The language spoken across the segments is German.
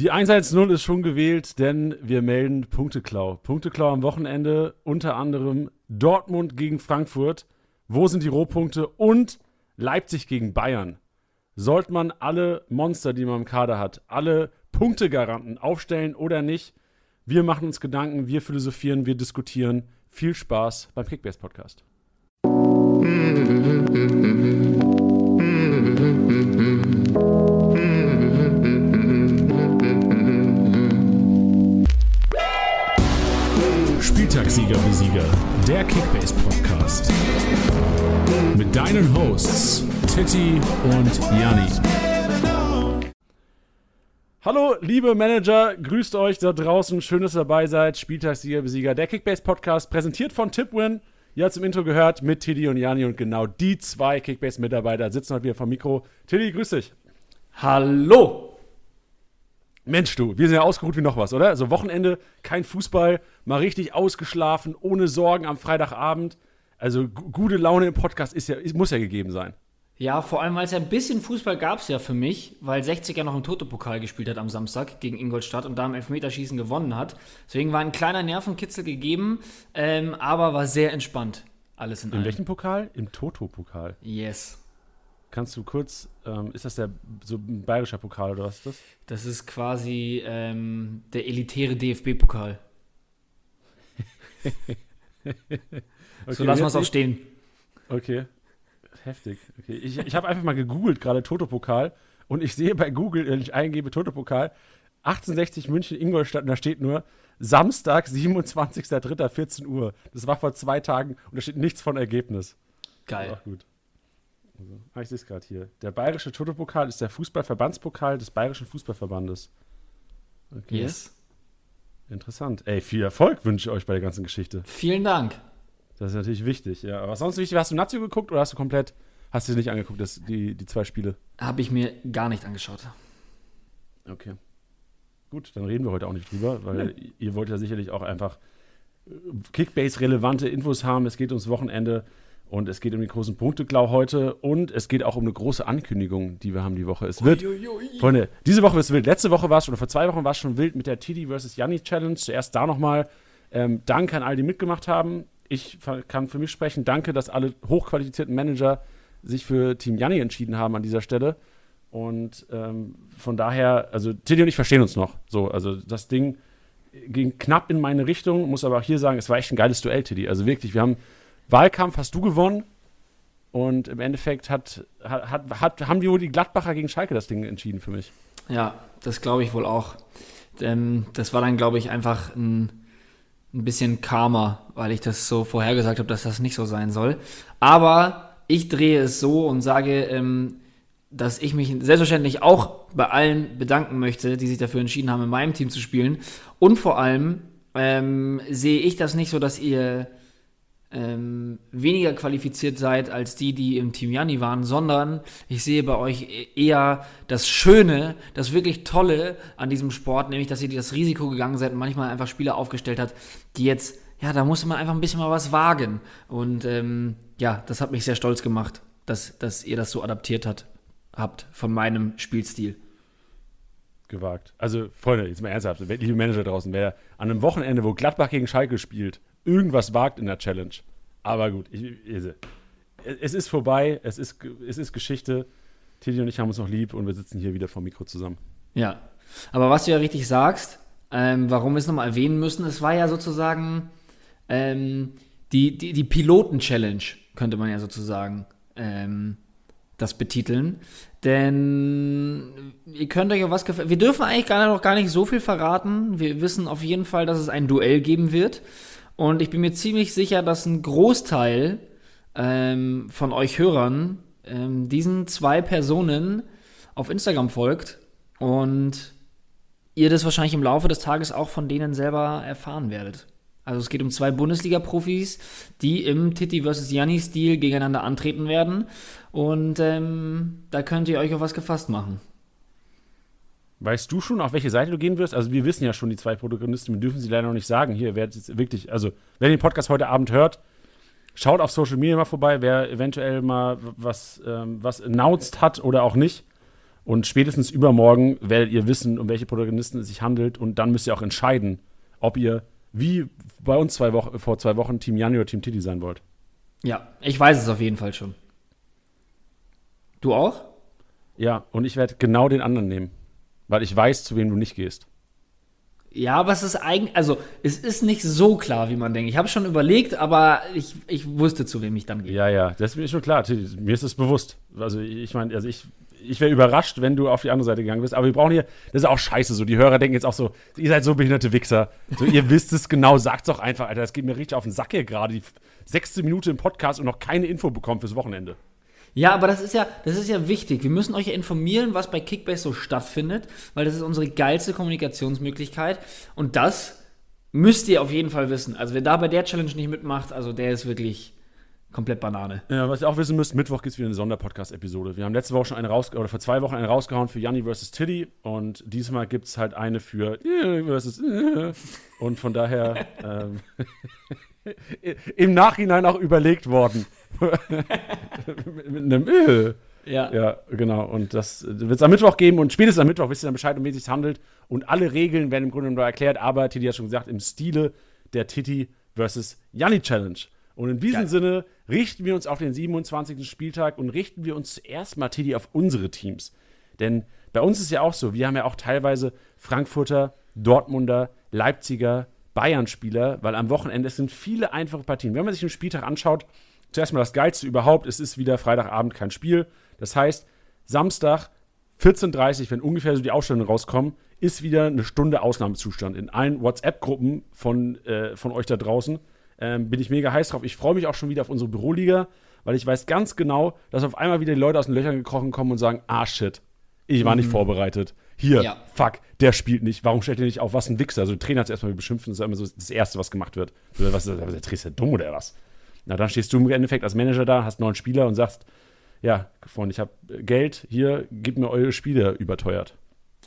Die 110 ist schon gewählt, denn wir melden Punkteklau. Punkteklau am Wochenende, unter anderem Dortmund gegen Frankfurt. Wo sind die Rohpunkte? Und Leipzig gegen Bayern. Sollte man alle Monster, die man im Kader hat, alle Punktegaranten aufstellen oder nicht? Wir machen uns Gedanken, wir philosophieren, wir diskutieren. Viel Spaß beim Kickbase Podcast. Spieltagssieger Besieger, der Kickbase Podcast. Mit deinen Hosts Titti und Janni. Hallo, liebe Manager, grüßt euch da draußen. Schön, dass ihr dabei seid. Spieltagssieger Besieger, der Kickbase Podcast, präsentiert von Tipwin. Ihr habt es im Intro gehört mit Tiddy und Jani und genau die zwei Kickbase-Mitarbeiter sitzen heute wieder vom Mikro. Tiddy, grüß dich. Hallo! Mensch, du, wir sind ja ausgeruht wie noch was, oder? Also Wochenende, kein Fußball, mal richtig ausgeschlafen, ohne Sorgen am Freitagabend. Also gute Laune im Podcast ist ja, muss ja gegeben sein. Ja, vor allem, weil es ja ein bisschen Fußball gab es ja für mich, weil 60 ja noch im Toto-Pokal gespielt hat am Samstag gegen Ingolstadt und da im Elfmeterschießen gewonnen hat. Deswegen war ein kleiner Nervenkitzel gegeben, ähm, aber war sehr entspannt. Alles in, in allem. welchem Pokal? Im Toto-Pokal. Yes. Kannst du kurz, ähm, ist das der so ein bayerischer Pokal oder was ist das? Das ist quasi ähm, der elitäre DFB-Pokal. okay, so lassen wir es auch stehen. Okay. Heftig. Okay. Ich, ich habe einfach mal gegoogelt, gerade Toto-Pokal, und ich sehe bei Google, wenn ich eingebe Toto-Pokal, 1860 München, Ingolstadt, und da steht nur Samstag, 27.03.14 Uhr. Das war vor zwei Tagen und da steht nichts von Ergebnis. Geil. Auch gut. Also, ah, ich sehe es gerade hier. Der bayerische Toto-Pokal ist der Fußballverbandspokal des Bayerischen Fußballverbandes. Okay. Yes. Interessant. Ey, viel Erfolg wünsche ich euch bei der ganzen Geschichte. Vielen Dank. Das ist natürlich wichtig, ja. Aber sonst wichtig, hast du Nazio geguckt oder hast du komplett, hast du nicht angeguckt, das, die, die zwei Spiele? Habe ich mir gar nicht angeschaut. Okay. Gut, dann reden wir heute auch nicht drüber, weil nee. ihr wollt ja sicherlich auch einfach äh, Kickbase-relevante Infos haben. Es geht ums Wochenende. Und es geht um den großen Punkteklau heute und es geht auch um eine große Ankündigung, die wir haben die Woche. Es wird, ui, ui, ui. Freunde, diese Woche es wild. Letzte Woche war es, oder vor zwei Wochen war es schon wild mit der TD vs. Janni Challenge. Zuerst da nochmal ähm, Danke an all die mitgemacht haben. Ich kann für mich sprechen. Danke, dass alle hochqualifizierten Manager sich für Team Janni entschieden haben an dieser Stelle. Und ähm, von daher, also Tiddy und ich verstehen uns noch. So, also das Ding ging knapp in meine Richtung, muss aber auch hier sagen, es war echt ein geiles Duell, Tiddy. Also wirklich, wir haben Wahlkampf hast du gewonnen. Und im Endeffekt hat, hat, hat, haben die wohl die Gladbacher gegen Schalke das Ding entschieden für mich. Ja, das glaube ich wohl auch. Ähm, das war dann, glaube ich, einfach ein, ein bisschen Karma, weil ich das so vorhergesagt habe, dass das nicht so sein soll. Aber ich drehe es so und sage, ähm, dass ich mich selbstverständlich auch bei allen bedanken möchte, die sich dafür entschieden haben, in meinem Team zu spielen. Und vor allem ähm, sehe ich das nicht so, dass ihr ähm, weniger qualifiziert seid als die, die im Team Janni waren, sondern ich sehe bei euch e-, eher das Schöne, das wirklich Tolle an diesem Sport, nämlich, dass ihr das Risiko gegangen seid und manchmal einfach Spieler aufgestellt hat, die jetzt, ja, da musste man einfach ein bisschen mal was wagen. Und ähm, ja, das hat mich sehr stolz gemacht, dass, dass ihr das so adaptiert hat, habt von meinem Spielstil gewagt. Also, Freunde, jetzt mal ernsthaft, liebe Manager draußen, wer an einem Wochenende, wo Gladbach gegen Schalke spielt, irgendwas wagt in der Challenge. Aber gut, ich, ich, es ist vorbei, es ist, es ist Geschichte. Teddy und ich haben uns noch lieb und wir sitzen hier wieder vor Mikro zusammen. Ja, aber was du ja richtig sagst, ähm, warum wir es nochmal erwähnen müssen, es war ja sozusagen ähm, die, die, die Piloten-Challenge, könnte man ja sozusagen ähm, das betiteln. Denn ihr könnt euch auf was gefallen. Wir dürfen eigentlich gar noch gar nicht so viel verraten. Wir wissen auf jeden Fall, dass es ein Duell geben wird. Und ich bin mir ziemlich sicher, dass ein Großteil ähm, von euch Hörern ähm, diesen zwei Personen auf Instagram folgt und ihr das wahrscheinlich im Laufe des Tages auch von denen selber erfahren werdet. Also es geht um zwei Bundesliga-Profis, die im Titi vs. Janni-Stil gegeneinander antreten werden. Und ähm, da könnt ihr euch auf was gefasst machen. Weißt du schon, auf welche Seite du gehen wirst? Also, wir wissen ja schon die zwei Protagonisten, wir dürfen sie leider noch nicht sagen. Hier, wer jetzt wirklich, also, wer den Podcast heute Abend hört, schaut auf Social Media mal vorbei, wer eventuell mal was, ähm, was announced hat oder auch nicht. Und spätestens übermorgen werdet ihr wissen, um welche Protagonisten es sich handelt. Und dann müsst ihr auch entscheiden, ob ihr, wie bei uns zwei Wochen, vor zwei Wochen, Team Janni oder Team Titi sein wollt. Ja, ich weiß es auf jeden Fall schon. Du auch? Ja, und ich werde genau den anderen nehmen. Weil ich weiß, zu wem du nicht gehst. Ja, aber es ist eigentlich, also es ist nicht so klar, wie man denkt. Ich habe schon überlegt, aber ich, ich wusste, zu wem ich dann gehe. Ja, ja, das ist mir schon klar. Mir ist es bewusst. Also ich meine, also ich, ich wäre überrascht, wenn du auf die andere Seite gegangen bist. Aber wir brauchen hier, das ist auch scheiße so. Die Hörer denken jetzt auch so, ihr seid so behinderte Wichser. So, ihr wisst es genau, sagt's doch einfach, Alter. Das geht mir richtig auf den Sack hier gerade. Die sechste Minute im Podcast und noch keine Info bekommen fürs Wochenende. Ja, aber das ist ja, das ist ja wichtig. Wir müssen euch ja informieren, was bei Kickbase so stattfindet, weil das ist unsere geilste Kommunikationsmöglichkeit. Und das müsst ihr auf jeden Fall wissen. Also wer da bei der Challenge nicht mitmacht, also der ist wirklich komplett Banane. Ja, was ihr auch wissen müsst, Mittwoch gibt es wieder eine Sonderpodcast-Episode. Wir haben letzte Woche schon eine raus oder vor zwei Wochen eine rausgehauen für Janni vs. Tiddy und diesmal gibt es halt eine für versus und von daher ähm, im Nachhinein auch überlegt worden. mit, einem. Ja. Ja, genau. Und das wird es am Mittwoch geben und spätestens am Mittwoch wisst ihr dann Bescheid, um wen es sich handelt. Und alle Regeln werden im Grunde genommen erklärt, aber Titi hat schon gesagt, im Stile der Titi versus Janni Challenge. Und in diesem Geil. Sinne richten wir uns auf den 27. Spieltag und richten wir uns zuerst mal, Titi, auf unsere Teams. Denn bei uns ist ja auch so, wir haben ja auch teilweise Frankfurter, Dortmunder, Leipziger, Bayern-Spieler, weil am Wochenende es sind viele einfache Partien. Wenn man sich den Spieltag anschaut, zuerst mal das Geilste überhaupt, es ist wieder Freitagabend kein Spiel. Das heißt, Samstag 14.30 Uhr, wenn ungefähr so die Ausstellungen rauskommen, ist wieder eine Stunde Ausnahmezustand. In allen WhatsApp-Gruppen von, äh, von euch da draußen ähm, bin ich mega heiß drauf. Ich freue mich auch schon wieder auf unsere Büroliga, weil ich weiß ganz genau, dass auf einmal wieder die Leute aus den Löchern gekrochen kommen und sagen, ah shit, ich war nicht vorbereitet. Hier, Ja. fuck, der spielt nicht. Warum stellt er nicht auf? Was ein Wichser. Also, der Trainer hat es erstmal beschimpft. Das ist immer so das Erste, was gemacht wird. So, Was, der Trainer ist ja dumm oder was? Na, dann stehst du im Endeffekt als Manager da, hast neun Spieler und sagst, ja, Freunde, ich habe Geld, hier, gib mir eure Spiele überteuert.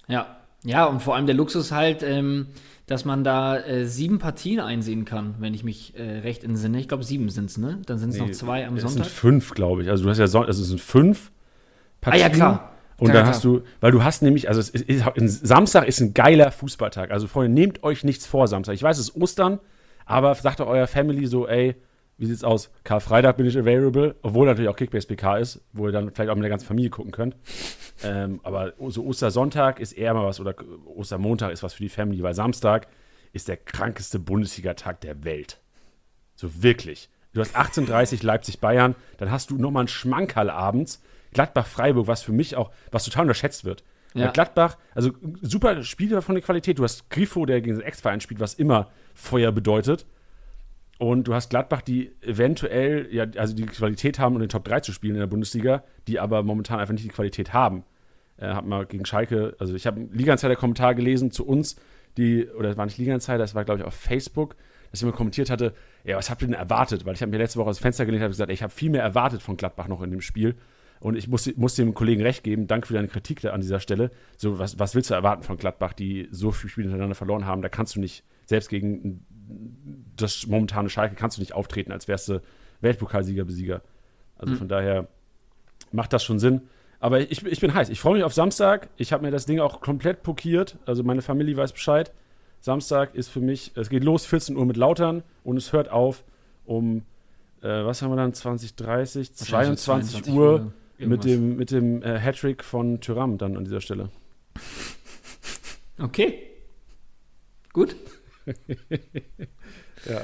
Ja. Ja, und vor allem der Luxus halt, ähm, dass man da äh, sieben Partien einsehen kann, wenn ich mich äh, recht entsinne. Ich glaube, sieben sind es, ne? Dann sind es noch zwei am es Sonntag. sind fünf, glaube ich. Also, du hast ja, Son also es sind fünf Ah, ja, klar. Und Klar, dann klar. hast du, weil du hast nämlich, also es ist, ist, Samstag ist ein geiler Fußballtag. Also Freunde, nehmt euch nichts vor Samstag. Ich weiß, es ist Ostern, aber sagt doch eurer Family so, ey, wie sieht's aus? Karfreitag bin ich available, obwohl natürlich auch Kickbase PK ist, wo ihr dann vielleicht auch mit der ganzen Familie gucken könnt. ähm, aber so Ostersonntag ist eher mal was oder Ostermontag ist was für die Family, weil Samstag ist der krankeste Bundesliga-Tag der Welt. So wirklich. Du hast 18:30 Leipzig-Bayern, dann hast du nochmal einen Schmankerl abends. Gladbach-Freiburg, was für mich auch, was total unterschätzt wird. Ja. Gladbach, also super Spieler von der Qualität. Du hast Grifo, der gegen den Ex-Verein spielt, was immer Feuer bedeutet. Und du hast Gladbach, die eventuell, ja, also die Qualität haben, um den Top 3 zu spielen in der Bundesliga, die aber momentan einfach nicht die Qualität haben. Äh, hab mal gegen Schalke, also ich habe einen Liga-Insider-Kommentar gelesen zu uns, die, oder das war nicht Liga-Insider, das war, glaube ich, auf Facebook, dass jemand kommentiert hatte, ja, was habt ihr denn erwartet? Weil ich habe mir letzte Woche aus dem Fenster gelehnt und gesagt, ey, ich habe viel mehr erwartet von Gladbach noch in dem Spiel. Und ich muss, muss dem Kollegen recht geben, danke für deine Kritik da an dieser Stelle. So, was, was willst du erwarten von Gladbach, die so viele Spiele hintereinander verloren haben? Da kannst du nicht, selbst gegen das momentane Schalke, kannst du nicht auftreten, als wärst du Weltpokalsieger, Besieger. Also von daher macht das schon Sinn. Aber ich, ich bin heiß. Ich freue mich auf Samstag. Ich habe mir das Ding auch komplett pokiert. Also meine Familie weiß Bescheid. Samstag ist für mich, es geht los 14 Uhr mit Lautern und es hört auf um, äh, was haben wir dann, 20, 30, 22 Uhr mit dem, mit dem äh, Hattrick von Tyram dann an dieser Stelle. Okay. Gut.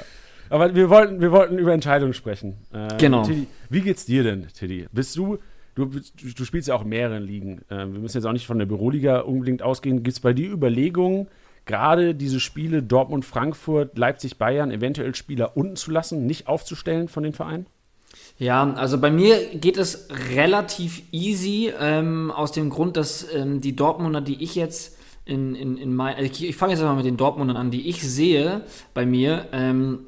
Aber wir wollten, wir wollten über Entscheidungen sprechen. Äh, Genau. Tiddy, wie geht's dir denn, Tiddy? Bist du, du, du spielst ja auch in mehreren Ligen. Äh, wir müssen jetzt auch nicht von der Büroliga unbedingt ausgehen. Gibt es bei dir Überlegungen, gerade diese Spiele Dortmund, Frankfurt, Leipzig, Bayern, eventuell Spieler unten zu lassen, nicht aufzustellen von den Vereinen? Ja, also bei mir geht es relativ easy, ähm, aus dem Grund, dass ähm, die Dortmunder, die ich jetzt in, in, in mein, also ich, ich fange jetzt mal mit den Dortmundern an, die ich sehe bei mir, ähm,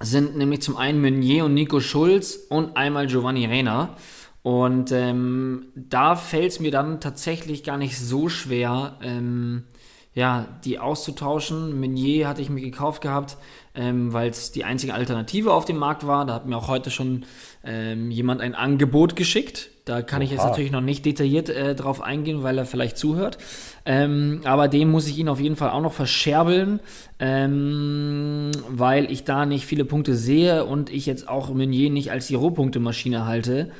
sind nämlich zum einen Meunier und Nico Schulz und einmal Giovanni Reina. Und ähm, da fällt es mir dann tatsächlich gar nicht so schwer, ähm, ja, die auszutauschen. Meunier hatte ich mir gekauft gehabt, ähm, weil es die einzige Alternative auf dem Markt war. Da hat mir auch heute schon ähm, jemand ein Angebot geschickt. Da kann Oha. ich jetzt natürlich noch nicht detailliert äh, drauf eingehen, weil er vielleicht zuhört. Ähm, aber dem muss ich ihn auf jeden Fall auch noch verscherbeln, ähm, weil ich da nicht viele Punkte sehe und ich jetzt auch Meunier nicht als die Rohpunkte-Maschine halte.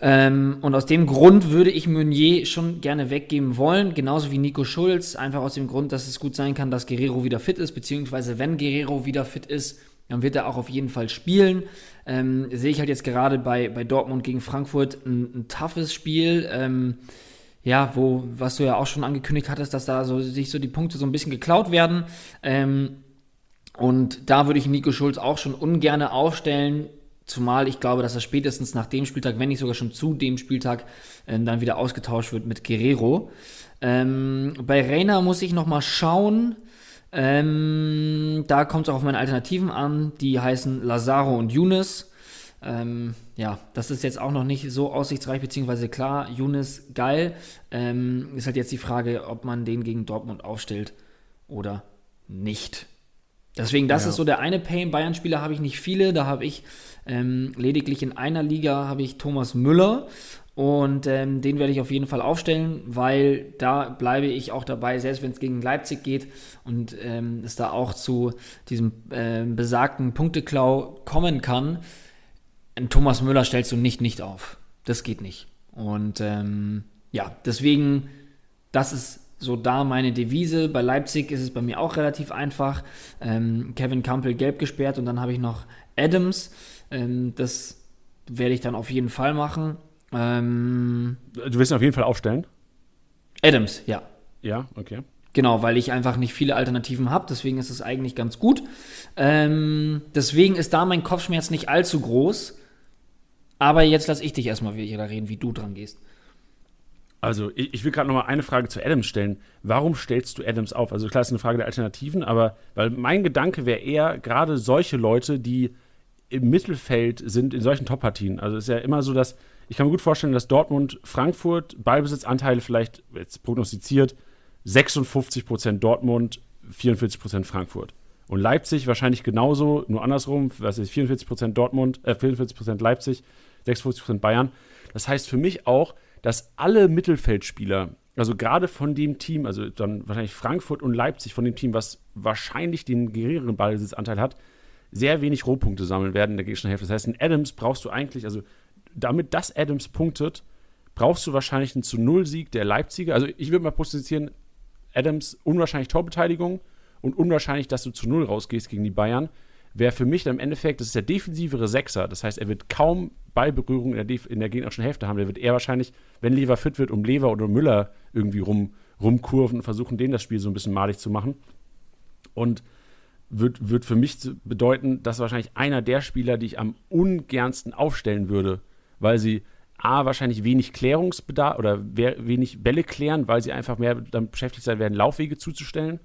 Ähm, und aus dem Grund würde ich Meunier schon gerne weggeben wollen, genauso wie Nico Schulz, einfach aus dem Grund, dass es gut sein kann, dass Guerrero wieder fit ist, beziehungsweise wenn Guerrero wieder fit ist, dann wird er auch auf jeden Fall spielen. Ähm, sehe ich halt jetzt gerade bei, bei Dortmund gegen Frankfurt ein, ein toughes Spiel. Ähm, ja, wo, was du ja auch schon angekündigt hattest, dass da so, sich so die Punkte so ein bisschen geklaut werden. Ähm, und da würde ich Nico Schulz auch schon ungern aufstellen, zumal ich glaube, dass er spätestens nach dem Spieltag, wenn nicht sogar schon zu dem Spieltag, äh, dann wieder ausgetauscht wird mit Guerrero. Ähm, bei Reina muss ich noch mal schauen. Ähm, da kommt es auch auf meine Alternativen an. Die heißen Lazaro und Younes. Ähm, ja, das ist jetzt auch noch nicht so aussichtsreich, beziehungsweise klar, Younes geil. Ähm, ist halt jetzt die Frage, ob man den gegen Dortmund aufstellt oder nicht. Deswegen, das ja. ist so der eine Pain. Bayern-Spieler habe ich nicht viele. Da habe ich ähm, lediglich in einer Liga habe ich Thomas Müller und ähm, den werde ich auf jeden Fall aufstellen, weil da bleibe ich auch dabei, selbst wenn es gegen Leipzig geht und ähm, es da auch zu diesem äh, besagten Punkteklau kommen kann. Thomas Müller stellst du nicht nicht auf. Das geht nicht. Und ähm, ja, deswegen, das ist so da meine Devise. Bei Leipzig ist es bei mir auch relativ einfach. Ähm, Kevin Campbell gelb gesperrt und dann habe ich noch Adams. Ähm, das werde ich dann auf jeden Fall machen. Ähm, du wirst ihn auf jeden Fall aufstellen? Adams, ja. Ja, okay. Genau, weil ich einfach nicht viele Alternativen habe, deswegen ist es eigentlich ganz gut. Ähm, deswegen ist da mein Kopfschmerz nicht allzu groß. Aber jetzt lass ich dich erstmal wieder reden, wie du dran gehst. Also, ich, ich will gerade noch mal eine Frage zu Adams stellen. Warum stellst du Adams auf? Also, klar, ist eine Frage der Alternativen, aber weil mein Gedanke wäre eher, gerade solche Leute, die im Mittelfeld sind in solchen Top-Partien. Also, es ist ja immer so, dass ich kann mir gut vorstellen, dass Dortmund, Frankfurt, Ballbesitzanteile vielleicht jetzt prognostiziert 56% Dortmund, 44% Frankfurt. Und Leipzig wahrscheinlich genauso, nur andersrum, was ist 44% Dortmund, äh, 44% Leipzig, 56% Bayern. Das heißt für mich auch, dass alle Mittelfeldspieler, also gerade von dem Team, also dann wahrscheinlich Frankfurt und Leipzig, von dem Team, was wahrscheinlich den geringeren Ballbesitzanteil hat, sehr wenig Rohpunkte sammeln werden in der gegnerischen Hälfte. Das heißt, in Adams brauchst du eigentlich, also damit das Adams punktet, brauchst du wahrscheinlich einen zu Null-Sieg der Leipziger. Also ich würde mal positionieren, Adams unwahrscheinlich Torbeteiligung und unwahrscheinlich, dass du zu Null rausgehst gegen die Bayern. Wäre für mich dann im Endeffekt, das ist der defensivere Sechser. Das heißt, er wird kaum Ballberührung in der, in der gegnerischen Hälfte haben. Der wird eher wahrscheinlich, wenn Lever fit wird, um Lever oder Müller irgendwie rum, rumkurven und versuchen, denen das Spiel so ein bisschen malig zu machen. Und wird, wird für mich bedeuten, dass wahrscheinlich einer der Spieler, die ich am ungernsten aufstellen würde, weil sie A, wahrscheinlich wenig Klärungsbedarf oder wenig Bälle klären, weil sie einfach mehr damit beschäftigt sein werden, Laufwege zuzustellen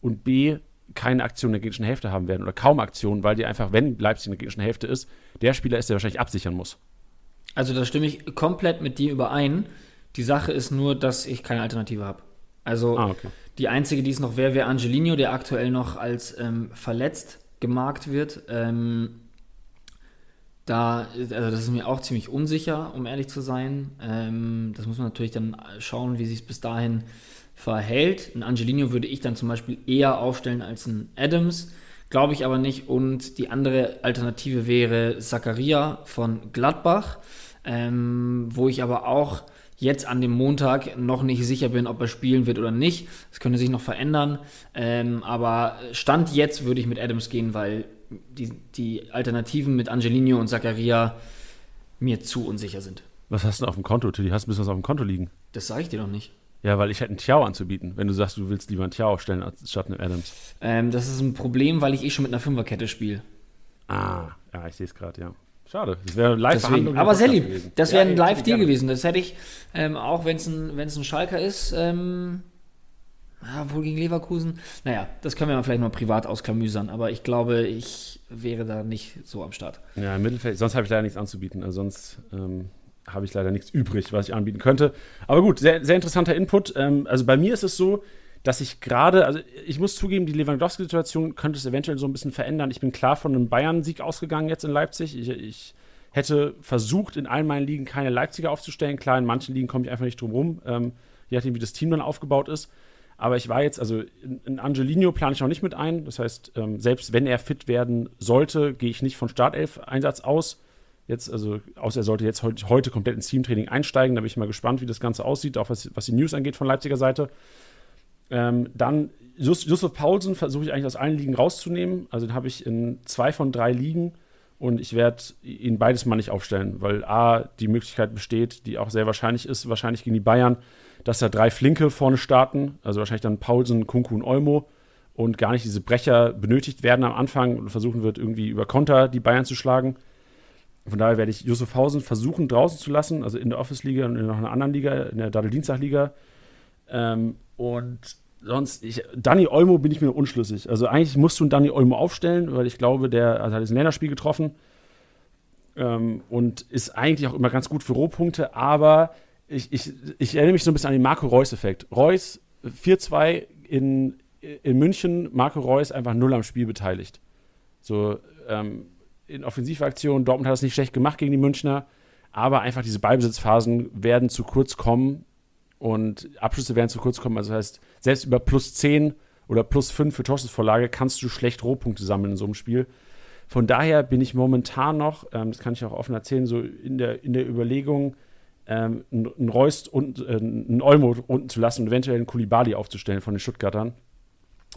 und B, keine Aktion in der gegnerischen Hälfte haben werden oder kaum Aktionen, weil die einfach, wenn Leipzig in der gegnerischen Hälfte ist, der Spieler ist, der wahrscheinlich absichern muss. Also da stimme ich komplett mit dir überein. Die Sache ist nur, dass ich keine Alternative habe. Also ah, okay. die einzige, die es noch wäre, wäre Angelino, der aktuell noch als ähm, verletzt gemarkt wird. Ähm, da, also das ist mir auch ziemlich unsicher, um ehrlich zu sein. Ähm, das muss man natürlich dann schauen, wie sich es bis dahin verhält. Ein Angelino würde ich dann zum Beispiel eher aufstellen als ein Adams, glaube ich aber nicht. Und die andere Alternative wäre Zakaria von Gladbach, ähm, wo ich aber auch jetzt an dem Montag noch nicht sicher bin, ob er spielen wird oder nicht. Das könnte sich noch verändern. Ähm, aber Stand jetzt würde ich mit Adams gehen, weil die, die Alternativen mit Angelino und Zakaria mir zu unsicher sind. Was hast du auf dem Konto, Tilly? Hast du ein bisschen was auf dem Konto liegen? Das sage ich dir doch nicht. Ja, weil ich hätte einen Tiao anzubieten, wenn du sagst, du willst lieber einen Tiao aufstellen statt einen Adams. Ähm, das ist ein Problem, weil ich eh schon mit einer Fünferkette spiele. Ah, ja, ich sehe es gerade, ja. Schade. Das wäre Live-Verhandlung. Aber sehr lieb. Das wäre ja, ein Live-Deal gewesen. Das hätte ich, ähm, auch wenn es ein, ein Schalker ist, ähm, ja, wohl gegen Leverkusen. Naja, das können wir mal vielleicht mal privat ausklamüsern, aber ich glaube, ich wäre da nicht so am Start. Ja, im Mittelfeld, sonst habe ich leider nichts anzubieten. Also sonst ähm, habe ich leider nichts übrig, was ich anbieten könnte. Aber gut, sehr, sehr interessanter Input. Ähm, also bei mir ist es so, dass ich gerade, also ich muss zugeben, die Lewandowski-Situation könnte es eventuell so ein bisschen verändern. Ich bin klar von einem Bayern-Sieg ausgegangen jetzt in Leipzig. Ich, ich hätte versucht, in allen meinen Ligen keine Leipziger aufzustellen. Klar, in manchen Ligen komme ich einfach nicht drum rum, ähm, je nachdem, wie das Team dann aufgebaut ist. Aber ich war jetzt, also in, in Angelino plane ich auch nicht mit ein. Das heißt, ähm, selbst wenn er fit werden sollte, gehe ich nicht von Startelf-Einsatz aus. Jetzt, also, außer er sollte jetzt heute, heute komplett ins Teamtraining einsteigen. Da bin ich mal gespannt, wie das Ganze aussieht, auch was, was die News angeht von Leipziger Seite. Ähm, dann Just, Josef Paulsen versuche ich eigentlich aus allen Ligen rauszunehmen. Also den habe ich in zwei von drei Ligen und ich werde ihn beides mal nicht aufstellen, weil A, die Möglichkeit besteht, die auch sehr wahrscheinlich ist, wahrscheinlich gegen die Bayern, dass da drei Flinke vorne starten, also wahrscheinlich dann Paulsen, Kunku und Olmo und gar nicht diese Brecher benötigt werden am Anfang und versuchen wird, irgendwie über Konter die Bayern zu schlagen. Von daher werde ich Josef Hausen versuchen draußen zu lassen, also in der Office-Liga und in noch einer anderen Liga, in der Dadel-Dienstag-Liga. Ähm, und sonst, ich, Danny Olmo bin ich mir unschlüssig. Also eigentlich musst du einen Danny Olmo aufstellen, weil ich glaube, der also hat jetzt ein Länderspiel getroffen ähm, und ist eigentlich auch immer ganz gut für Rohpunkte, aber ich, ich, ich erinnere mich so ein bisschen an den Marco Reus-Effekt. Reus 4-2 in, in München, Marco Reus einfach null am Spiel beteiligt. So, ähm, in Offensivaktionen, Dortmund hat das nicht schlecht gemacht gegen die Münchner, aber einfach diese Ballbesitzphasen werden zu kurz kommen und Abschlüsse werden zu kurz kommen. Also das heißt, selbst über plus 10 oder plus 5 für Torschussvorlage kannst du schlecht Rohpunkte sammeln in so einem Spiel. Von daher bin ich momentan noch, ähm, das kann ich auch offen erzählen, so in der, in der Überlegung, ähm, einen Reus und äh, einen Olmo unten zu lassen und eventuell einen Kulibali aufzustellen von den Stuttgartern.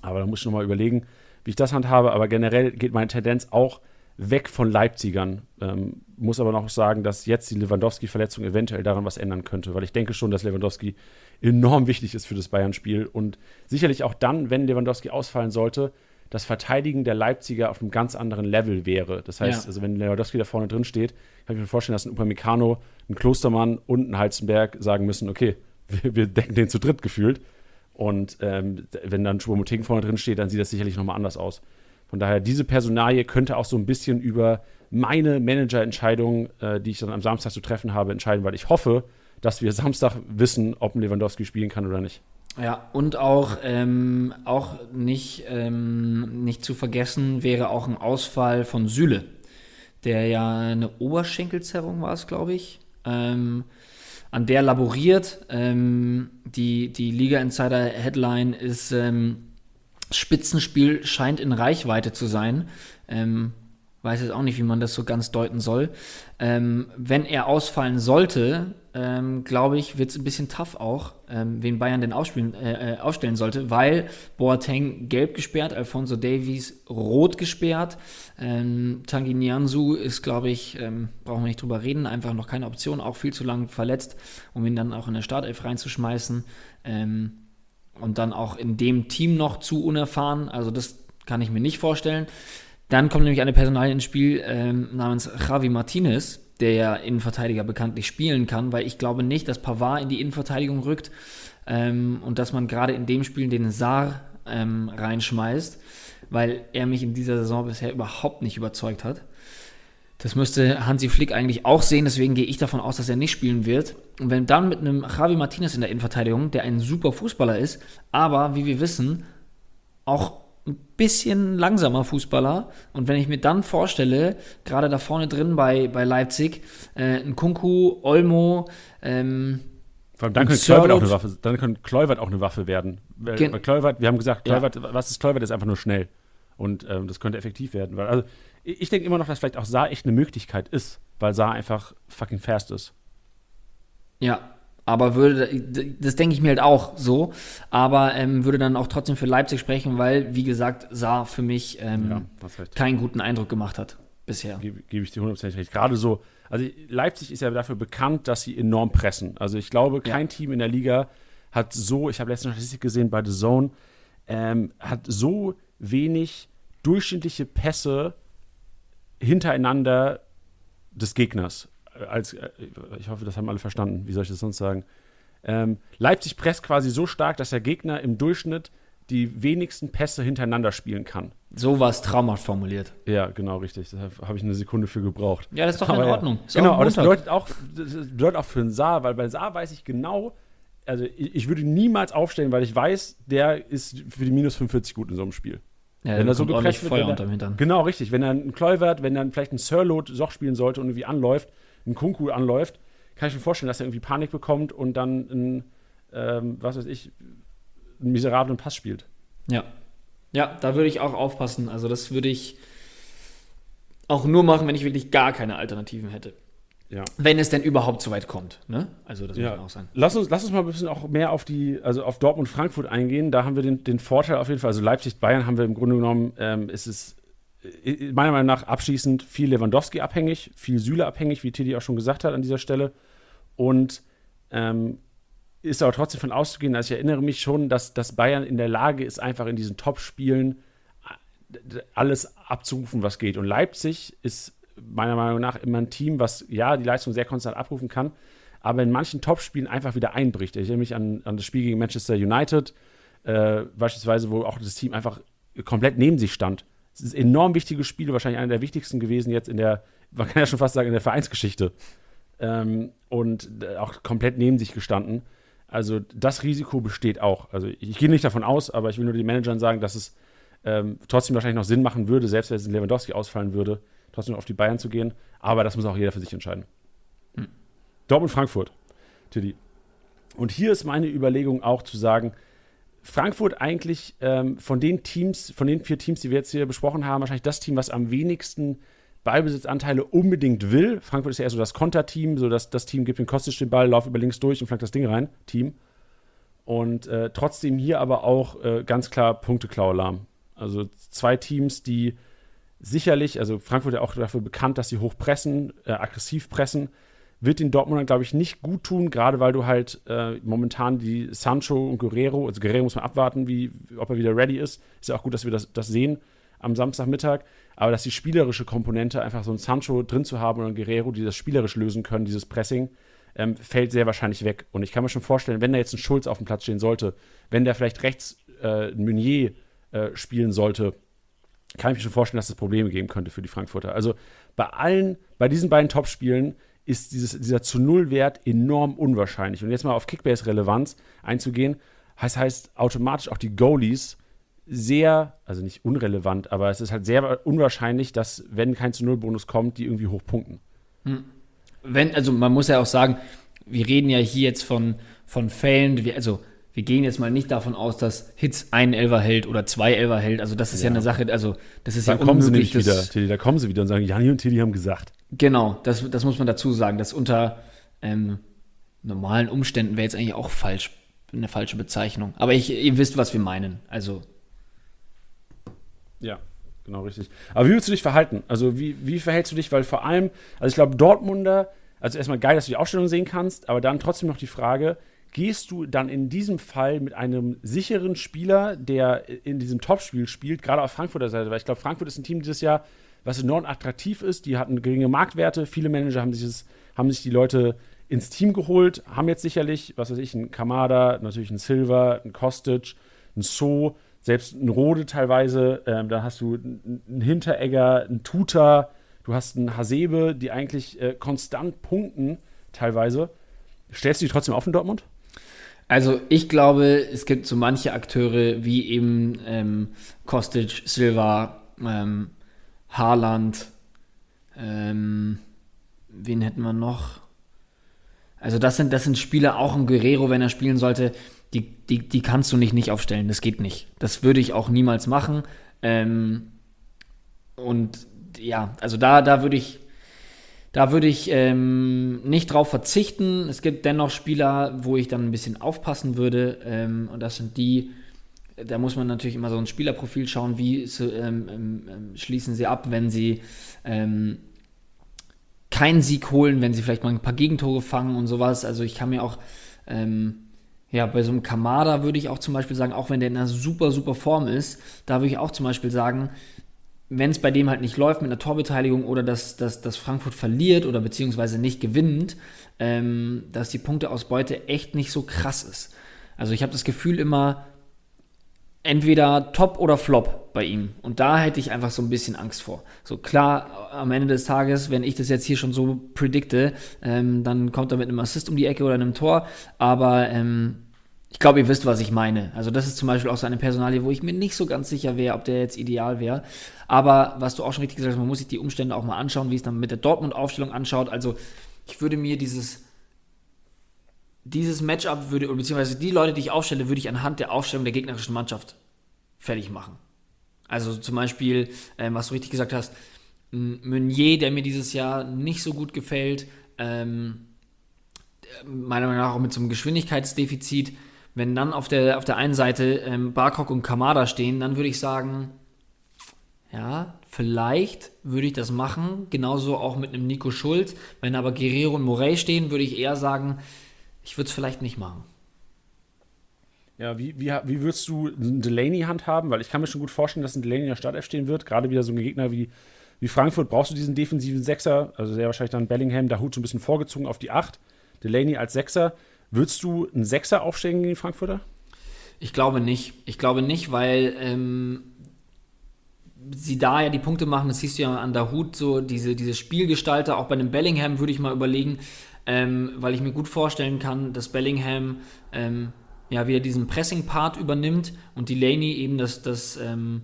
Aber da muss ich nochmal überlegen, wie ich das handhabe. Aber generell geht meine Tendenz auch weg von Leipzigern. Ähm, muss aber noch sagen, dass jetzt die Lewandowski-Verletzung eventuell daran was ändern könnte, weil ich denke schon, dass Lewandowski enorm wichtig ist für das Bayern-Spiel und sicherlich auch dann, wenn Lewandowski ausfallen sollte, das Verteidigen der Leipziger auf einem ganz anderen Level wäre. Das heißt, ja. also wenn Lewandowski da vorne drin steht, kann ich mir vorstellen, dass ein Upamecano, ein Klostermann und ein Heizenberg sagen müssen, okay, wir, wir decken den zu dritt gefühlt. Und ähm, wenn dann Choupo-Moting vorne drin steht, dann sieht das sicherlich nochmal anders aus. Von daher, diese Personalie könnte auch so ein bisschen über meine Managerentscheidung, äh, die ich dann am Samstag zu treffen habe, entscheiden, weil ich hoffe, dass wir Samstag wissen, ob ein Lewandowski spielen kann oder nicht. Ja, und auch, ähm, auch nicht, ähm, nicht zu vergessen wäre auch ein Ausfall von Süle, der ja eine Oberschenkelzerrung war es, glaube ich. Ähm, an der laboriert. Ähm, die die Liga Insider Headline ist ähm, Spitzenspiel scheint in Reichweite zu sein. Ähm, weiß jetzt auch nicht, wie man das so ganz deuten soll. Ähm, wenn er ausfallen sollte, ähm, glaube ich, wird es ein bisschen tough auch, ähm, wen Bayern denn äh, äh, aufstellen sollte, weil Boateng gelb gesperrt, Alfonso Davies rot gesperrt, ähm, Tangi Nianzu ist, glaube ich, ähm, brauchen wir nicht drüber reden, einfach noch keine Option, auch viel zu lang verletzt, um ihn dann auch in der Startelf reinzuschmeißen. Ähm, und dann auch in dem Team noch zu unerfahren. Also das kann ich mir nicht vorstellen. Dann kommt nämlich eine Personalie ins Spiel ähm, namens Javi Martinez, der ja Innenverteidiger bekanntlich spielen kann, weil ich glaube nicht, dass Pavard in die Innenverteidigung rückt ähm, und dass man gerade in dem Spiel den Saar ähm, reinschmeißt, weil er mich in dieser Saison bisher überhaupt nicht überzeugt hat. Das müsste Hansi Flick eigentlich auch sehen, deswegen gehe ich davon aus, dass er nicht spielen wird. Und wenn dann mit einem Javi Martinez in der Innenverteidigung, der ein super Fußballer ist, aber wie wir wissen, auch ein bisschen langsamer Fußballer. Und wenn ich mir dann vorstelle, gerade da vorne drin bei, bei Leipzig, äh, ein Kunku, Olmo, ähm, vor allem dann könnte, Kluivert auch eine Waffe, dann könnte Kluivert auch eine Waffe werden. Weil, weil Kluivert, wir haben gesagt, Kluivert, ja. was ist Kluivert, ist einfach nur schnell. Und ähm, das könnte effektiv werden. Weil, also, ich denke immer noch, dass vielleicht auch Saar echt eine Möglichkeit ist, weil Saar einfach fucking fast ist. Ja, aber würde, das denke ich mir halt auch so, aber ähm, würde dann auch trotzdem für Leipzig sprechen, weil, wie gesagt, Saar für mich ähm, ja, keinen guten Eindruck gemacht hat bisher. Gebe, gebe ich dir hundertprozentig recht. Gerade so, also Leipzig ist ja dafür bekannt, dass sie enorm pressen. Also ich glaube, kein ja. Team in der Liga hat so, ich habe letztens eine Statistik gesehen bei The Zone, ähm, hat so wenig durchschnittliche Pässe hintereinander des Gegners als, äh, ich hoffe, das haben alle verstanden, wie soll ich das sonst sagen? Ähm, Leipzig presst quasi so stark, dass der Gegner im Durchschnitt die wenigsten Pässe hintereinander spielen kann. So war es traumhaft formuliert. Ja, genau, richtig. Da habe ich eine Sekunde für gebraucht. Ja, das ist doch aber in Ordnung. Ja. Genau, aber das bedeutet, auch, das bedeutet auch für einen Saar, weil bei Saar weiß ich genau, also ich, ich, würde niemals aufstellen, weil ich weiß, der ist für die minus 45 gut in so einem Spiel. Ja, wenn er so gepresst wird, Feuer wenn er- unterm Hintern. Genau, richtig. Wenn er ein Kluivert, wenn dann vielleicht ein Sirlot Soch spielen sollte und irgendwie anläuft, ein Kunku anläuft, kann ich mir vorstellen, dass er irgendwie Panik bekommt und dann einen, ähm, was weiß ich, einen miserablen Pass spielt. Ja. Ja, da würde ich auch aufpassen. Also das würde ich auch nur machen, wenn ich wirklich gar keine Alternativen hätte. Ja. Wenn es denn überhaupt so weit kommt. Ne? Also das muss Ja. ja auch sein. Lass uns, lass uns mal ein bisschen auch mehr auf die, also auf Dortmund Frankfurt eingehen. Da haben wir den, den Vorteil auf jeden Fall. Also Leipzig Bayern haben wir im Grunde genommen, ähm, ist es meiner Meinung nach abschließend viel Lewandowski abhängig, viel Süle abhängig, wie Teddy auch schon gesagt hat an dieser Stelle. Und ähm, ist aber trotzdem von auszugehen, also ich erinnere mich schon, dass, dass Bayern in der Lage ist, einfach in diesen Top-Spielen äh, alles abzurufen, was geht. Und Leipzig ist meiner Meinung nach immer ein Team, was ja die Leistung sehr konstant abrufen kann, aber in manchen Topspielen einfach wieder einbricht. Ich erinnere mich an, an das Spiel gegen Manchester United, äh, beispielsweise, wo auch das Team einfach komplett neben sich stand. Es ist ein enorm wichtiges Spiel, wahrscheinlich einer der wichtigsten gewesen jetzt in der, man kann ja schon fast sagen, in der Vereinsgeschichte. Ähm, und äh, auch komplett neben sich gestanden. Also das Risiko besteht auch. Also ich, ich gehe nicht davon aus, aber ich will nur den Managern sagen, dass es ähm, trotzdem wahrscheinlich noch Sinn machen würde, selbst wenn es in Lewandowski ausfallen würde, trotzdem auf die Bayern zu gehen. Aber das muss auch jeder für sich entscheiden. Dortmund Frankfurt, Tilly. Und hier ist meine Überlegung auch zu sagen, Frankfurt eigentlich ähm, von den Teams, von den vier Teams, die wir jetzt hier besprochen haben, wahrscheinlich das Team, was am wenigsten Ballbesitzanteile unbedingt will. Frankfurt ist ja eher so das Konterteam, so dass das Team gibt den Kostic den Ball, lauf über links durch und flankt das Ding rein, Team. Und äh, trotzdem hier aber auch äh, ganz klar Punkteklau-Alarm. Also zwei Teams, die sicherlich, also Frankfurt ja auch dafür bekannt, dass sie hoch pressen, äh, aggressiv pressen, wird den Dortmundern, glaube ich, nicht gut tun, gerade weil du halt äh, momentan die Sancho und Guerrero, also Guerrero muss man abwarten, wie, ob er wieder ready ist. Ist ja auch gut, dass wir das, das sehen am Samstagmittag. Aber dass die spielerische Komponente, einfach so ein Sancho drin zu haben oder ein Guerrero, die das spielerisch lösen können, dieses Pressing, ähm, fällt sehr wahrscheinlich weg. Und ich kann mir schon vorstellen, wenn da jetzt ein Schulz auf dem Platz stehen sollte, wenn der vielleicht rechts äh, Meunier äh, spielen sollte, kann ich mir schon vorstellen, dass es Probleme geben könnte für die Frankfurter. Also bei allen, bei diesen beiden Topspielen ist dieses, dieser zu Null-Wert enorm unwahrscheinlich. Und jetzt mal auf Kickbase-Relevanz einzugehen, heißt, heißt automatisch auch die Goalies sehr, also nicht unrelevant, aber es ist halt sehr unwahrscheinlich, dass, wenn kein zu Null-Bonus kommt, die irgendwie hochpunkten. Wenn, also man muss ja auch sagen, wir reden ja hier jetzt von, von Fällen, also wir gehen jetzt mal nicht davon aus, dass Hits ein Elfer hält oder zwei Elfer hält. Also das ist ja, Ja. eine Sache, also das ist Dann ja kommen sie unmöglich. nämlich wieder, Tilly, da kommen sie wieder und sagen, Jani und Tilly haben gesagt. Genau, das, das muss man dazu sagen. Das unter ähm, normalen Umständen wäre jetzt eigentlich auch falsch, eine falsche Bezeichnung. Aber ich, ihr wisst, was wir meinen. Also, Ja, genau richtig. Aber wie würdest du dich verhalten? Also wie, wie verhältst du dich? Weil vor allem, also ich glaube, Dortmunder, also erstmal geil, dass du die Aufstellung sehen kannst, aber dann trotzdem noch die Frage, gehst du dann in diesem Fall mit einem sicheren Spieler, der in diesem Topspiel spielt, gerade auf Frankfurter Seite, weil ich glaube, Frankfurt ist ein Team dieses Jahr, was enorm attraktiv ist, die hatten geringe Marktwerte, viele Manager haben sich, das, haben sich die Leute ins Team geholt, haben jetzt sicherlich, was weiß ich, einen Kamada, natürlich einen Silver, einen Kostic, einen So, selbst einen Rode teilweise, ähm, dann hast du einen Hinteregger, einen Tuta, du hast einen Hasebe, die eigentlich äh, konstant punkten teilweise. Stellst du die trotzdem auf in Dortmund? Also ich glaube, es gibt so manche Akteure wie eben ähm, Kostic, Silva, ähm, Haaland, ähm, wen hätten wir noch? Also das sind, das sind Spieler, auch ein Guerrero, wenn er spielen sollte, die, die, die kannst du nicht nicht aufstellen. Das geht nicht. Das würde ich auch niemals machen. Ähm, und ja, also da, da würde ich, da würde ich ähm, nicht drauf verzichten. Es gibt dennoch Spieler, wo ich dann ein bisschen aufpassen würde. Ähm, und das sind die, da muss man natürlich immer so ein Spielerprofil schauen, wie ähm, ähm, ähm, schließen sie ab, wenn sie ähm, keinen Sieg holen, wenn sie vielleicht mal ein paar Gegentore fangen und sowas. Also ich kann mir auch, ja, bei so einem Kamada würde ich auch zum Beispiel sagen, auch wenn der in einer super, super Form ist, da würde ich auch zum Beispiel sagen, wenn es bei dem halt nicht läuft mit einer Torbeteiligung oder dass, dass, dass Frankfurt verliert oder beziehungsweise nicht gewinnt, ähm, dass die Punkteausbeute echt nicht so krass ist. Also ich habe das Gefühl immer, entweder Top oder Flop bei ihm. Und da hätte ich einfach so ein bisschen Angst vor. So klar, am Ende des Tages, wenn ich das jetzt hier schon so predikte, ähm, dann kommt er mit einem Assist um die Ecke oder einem Tor. Aber ähm, ich glaube, ihr wisst, was ich meine. Also das ist zum Beispiel auch so eine Personalie, wo ich mir nicht so ganz sicher wäre, ob der jetzt ideal wäre. Aber was du auch schon richtig gesagt hast, man muss sich die Umstände auch mal anschauen, wie es dann mit der Dortmund-Aufstellung anschaut. Also ich würde mir dieses dieses Matchup würde, beziehungsweise die Leute, die ich aufstelle, würde ich anhand der Aufstellung der gegnerischen Mannschaft fertig machen. Also zum Beispiel, ähm, was du richtig gesagt hast, Meunier, der mir dieses Jahr nicht so gut gefällt, ähm, meiner Meinung nach auch mit so einem Geschwindigkeitsdefizit. Wenn dann auf der, auf der einen Seite ähm, Barkok und Kamada stehen, dann würde ich sagen, ja, vielleicht würde ich das machen. Genauso auch mit einem Nico Schulz. Wenn aber Guerrero und Morey stehen, würde ich eher sagen, ich würde es vielleicht nicht machen. Ja, wie, wie, wie würdest du einen Delaney-Hand haben? Weil ich kann mir schon gut vorstellen, dass ein Delaney in der Startelf stehen wird. Gerade wieder so ein Gegner wie, wie Frankfurt brauchst du diesen defensiven Sechser. Also sehr wahrscheinlich dann Bellingham, der Hut so ein bisschen vorgezogen auf die Acht. Delaney als Sechser. Würdest du einen Sechser aufstellen gegen die Frankfurter? Ich glaube nicht. Ich glaube nicht, weil ähm, sie da ja die Punkte machen. Das siehst du ja an der Hut, so diese, diese Spielgestalter. Auch bei einem Bellingham würde ich mal überlegen, ähm, weil ich mir gut vorstellen kann, dass Bellingham ähm, ja wieder diesen Pressing-Part übernimmt und Delaney eben das, das, ähm,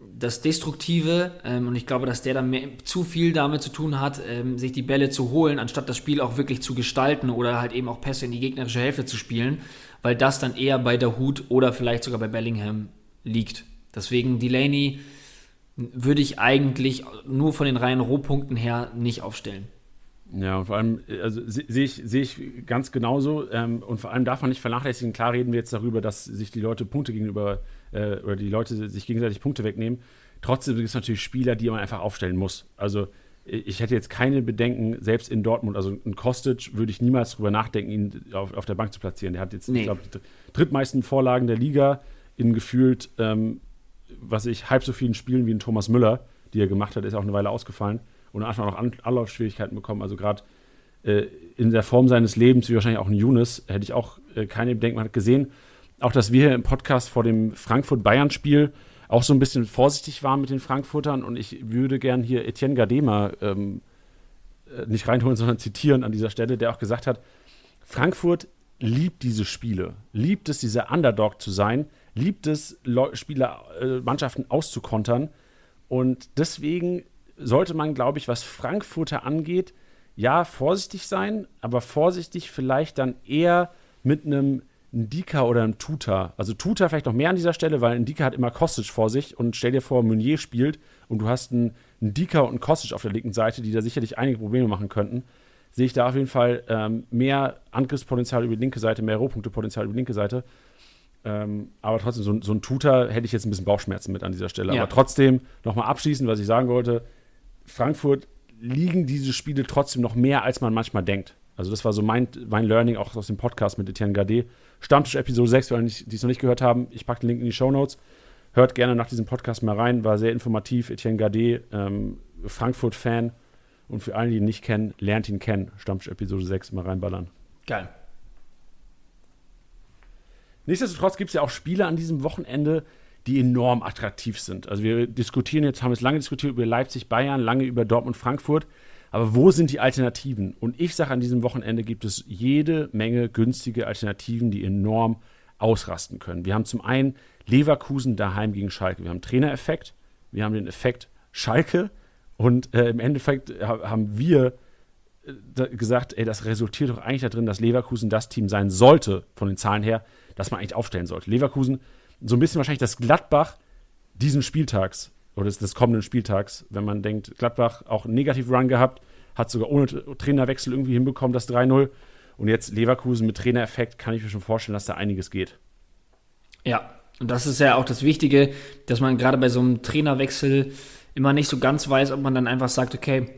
das Destruktive ähm, und ich glaube, dass der dann mehr, zu viel damit zu tun hat, ähm, sich die Bälle zu holen, anstatt das Spiel auch wirklich zu gestalten oder halt eben auch Pässe in die gegnerische Hälfte zu spielen, weil das dann eher bei der Hut oder vielleicht sogar bei Bellingham liegt. Deswegen Delaney würde ich eigentlich nur von den reinen Rohpunkten her nicht aufstellen. Ja, und vor allem, also sehe ich, seh ich ganz genauso. Ähm, und vor allem darf man nicht vernachlässigen, klar reden wir jetzt darüber, dass sich die Leute Punkte gegenüber, äh, oder die Leute sich gegenseitig Punkte wegnehmen. Trotzdem gibt es natürlich Spieler, die man einfach aufstellen muss. Also ich hätte jetzt keine Bedenken, selbst in Dortmund, also ein Kostic würde ich niemals darüber nachdenken, ihn auf, auf der Bank zu platzieren. Der hat jetzt, nee. ich glaube, die drittmeisten Vorlagen der Liga in gefühlt, ähm, was ich, halb so vielen Spielen wie ein Thomas Müller, die er gemacht hat, ist auch eine Weile ausgefallen und einfach noch Anlaufschwierigkeiten bekommen. Also gerade äh, in der Form seines Lebens, wie wahrscheinlich auch ein Younes, hätte ich auch äh, keine Bedenken. Man hat gesehen, auch dass wir hier im Podcast vor dem Frankfurt-Bayern-Spiel auch so ein bisschen vorsichtig waren mit den Frankfurtern. Und ich würde gern hier Etienne Gardema ähm, äh, nicht reinholen, sondern zitieren an dieser Stelle, der auch gesagt hat, Frankfurt liebt diese Spiele, liebt es, dieser Underdog zu sein, liebt es, Le Spieler, äh, Mannschaften auszukontern. Und deswegen sollte man, glaube ich, was Frankfurter angeht, ja, vorsichtig sein, aber vorsichtig vielleicht dann eher mit einem Ndika oder einem Tuta. Also Tuta vielleicht noch mehr an dieser Stelle, weil Ndika hat immer Kostic vor sich und stell dir vor, Meunier spielt und du hast einen Ndika und einen Kostic auf der linken Seite, die da sicherlich einige Probleme machen könnten. Sehe ich da auf jeden Fall ähm, mehr Angriffspotenzial über die linke Seite, mehr Rohpunktepotenzial über die linke Seite. Ähm, aber trotzdem, so, so ein Tuta hätte ich jetzt ein bisschen Bauchschmerzen mit an dieser Stelle. Ja. Aber trotzdem, nochmal abschließend, was ich sagen wollte, Frankfurt liegen diese Spiele trotzdem noch mehr, als man manchmal denkt. Also das war so mein, mein Learning auch aus dem Podcast mit Etienne Gade. Stammtisch Episode 6, für alle, die es noch nicht gehört haben, ich packe den Link in die Show Notes. Hört gerne nach diesem Podcast mal rein, war sehr informativ. Etienne Gade, ähm, Frankfurt-Fan und für alle, die ihn nicht kennen, lernt ihn kennen. Stammtisch Episode 6 mal reinballern. Geil. Nichtsdestotrotz gibt es ja auch Spiele an diesem Wochenende, die enorm attraktiv sind. Also wir diskutieren jetzt, haben jetzt lange diskutiert über Leipzig, Bayern, lange über Dortmund, Frankfurt. Aber wo sind die Alternativen? Und ich sage, an diesem Wochenende gibt es jede Menge günstige Alternativen, die enorm ausrasten können. Wir haben zum einen Leverkusen daheim gegen Schalke. Wir haben Trainereffekt, wir haben den Effekt Schalke und äh, im Endeffekt haben wir äh, gesagt, ey, das resultiert doch eigentlich darin, dass Leverkusen das Team sein sollte, von den Zahlen her, dass man eigentlich aufstellen sollte. Leverkusen so ein bisschen wahrscheinlich das Gladbach diesen Spieltags oder des, kommenden Spieltags, wenn man denkt, Gladbach auch einen negativen Run gehabt, hat sogar ohne Trainerwechsel irgendwie hinbekommen, das 3-0. Und jetzt Leverkusen mit Trainereffekt kann ich mir schon vorstellen, dass da einiges geht. Ja, und das ist ja auch das Wichtige, dass man gerade bei so einem Trainerwechsel immer nicht so ganz weiß, ob man dann einfach sagt, okay,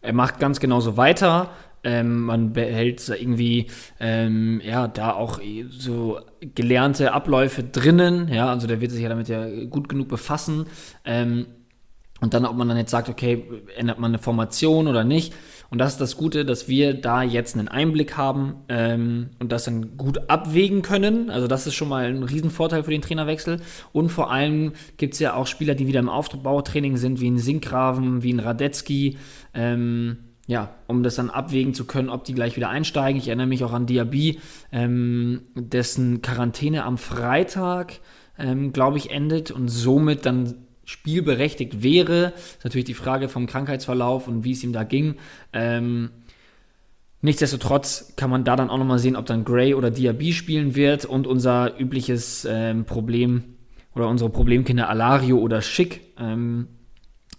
er macht ganz genauso weiter ähm, man behält irgendwie ähm, ja da auch so gelernte Abläufe drinnen. Ja, also der wird sich ja damit ja gut genug befassen. Ähm, und dann, ob man dann jetzt sagt, okay, ändert man eine Formation oder nicht. Und das ist das Gute, dass wir da jetzt einen Einblick haben ähm, und das dann gut abwägen können. Also das ist schon mal ein Riesenvorteil für den Trainerwechsel. Und vor allem gibt es ja auch Spieler, die wieder im Aufbautraining sind, wie ein Sinkgraven, wie ein Radetzky. Ähm, ja, um das dann abwägen zu können, ob die gleich wieder einsteigen. Ich erinnere mich auch an Diaby, ähm, dessen Quarantäne am Freitag, ähm, glaube ich, endet und somit dann spielberechtigt wäre. Das ist natürlich die Frage vom Krankheitsverlauf und wie es ihm da ging. Ähm, nichtsdestotrotz kann man da dann auch nochmal sehen, ob dann Gray oder Diaby spielen wird und unser übliches ähm, Problem oder unsere Problemkinder Alario oder Schick. Ähm,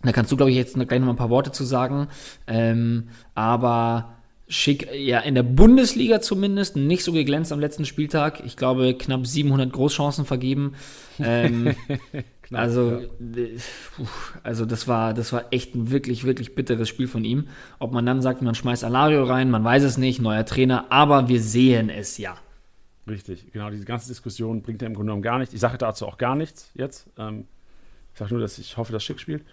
da kannst du, glaube ich, jetzt gleich noch mal ein paar Worte zu sagen. Ähm, aber Schick, ja, in der Bundesliga zumindest nicht so geglänzt am letzten Spieltag. Ich glaube, knapp 700 Großchancen vergeben. Ähm, knapp, also, ja. also das war, das war echt ein wirklich, wirklich bitteres Spiel von ihm. Ob man dann sagt, man schmeißt Alario rein, man weiß es nicht, neuer Trainer, aber wir sehen es ja. Richtig, genau, diese ganze Diskussion bringt ja im Grunde genommen gar nichts. Ich sage dazu auch gar nichts jetzt. Ähm, ich sage nur, dass ich hoffe, dass Schick spielt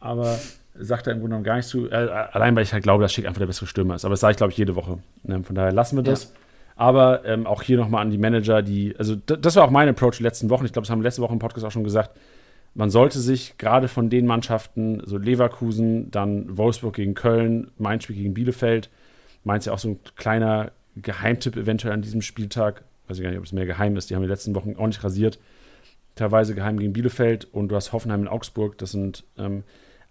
aber sagt er im Grunde genommen gar nicht zu. Äh, allein, weil ich halt glaube, dass Schick einfach der bessere Stürmer ist. Aber das sage ich, glaube ich, jede Woche. Ähm, von daher lassen wir das. Ja. Aber ähm, auch hier nochmal an die Manager, die, also das war auch mein Approach die letzten Wochen. Ich glaube, das haben wir letzte Woche im Podcast auch schon gesagt. Man sollte sich gerade von den Mannschaften, so Leverkusen, dann Wolfsburg gegen Köln, Mainz Spiel gegen Bielefeld, Mainz ja auch so ein kleiner Geheimtipp eventuell an diesem Spieltag. Weiß ich gar nicht, ob es mehr geheim ist. Die haben die letzten Wochen auch nicht rasiert. Teilweise geheim gegen Bielefeld und du hast Hoffenheim in Augsburg. Das sind ähm,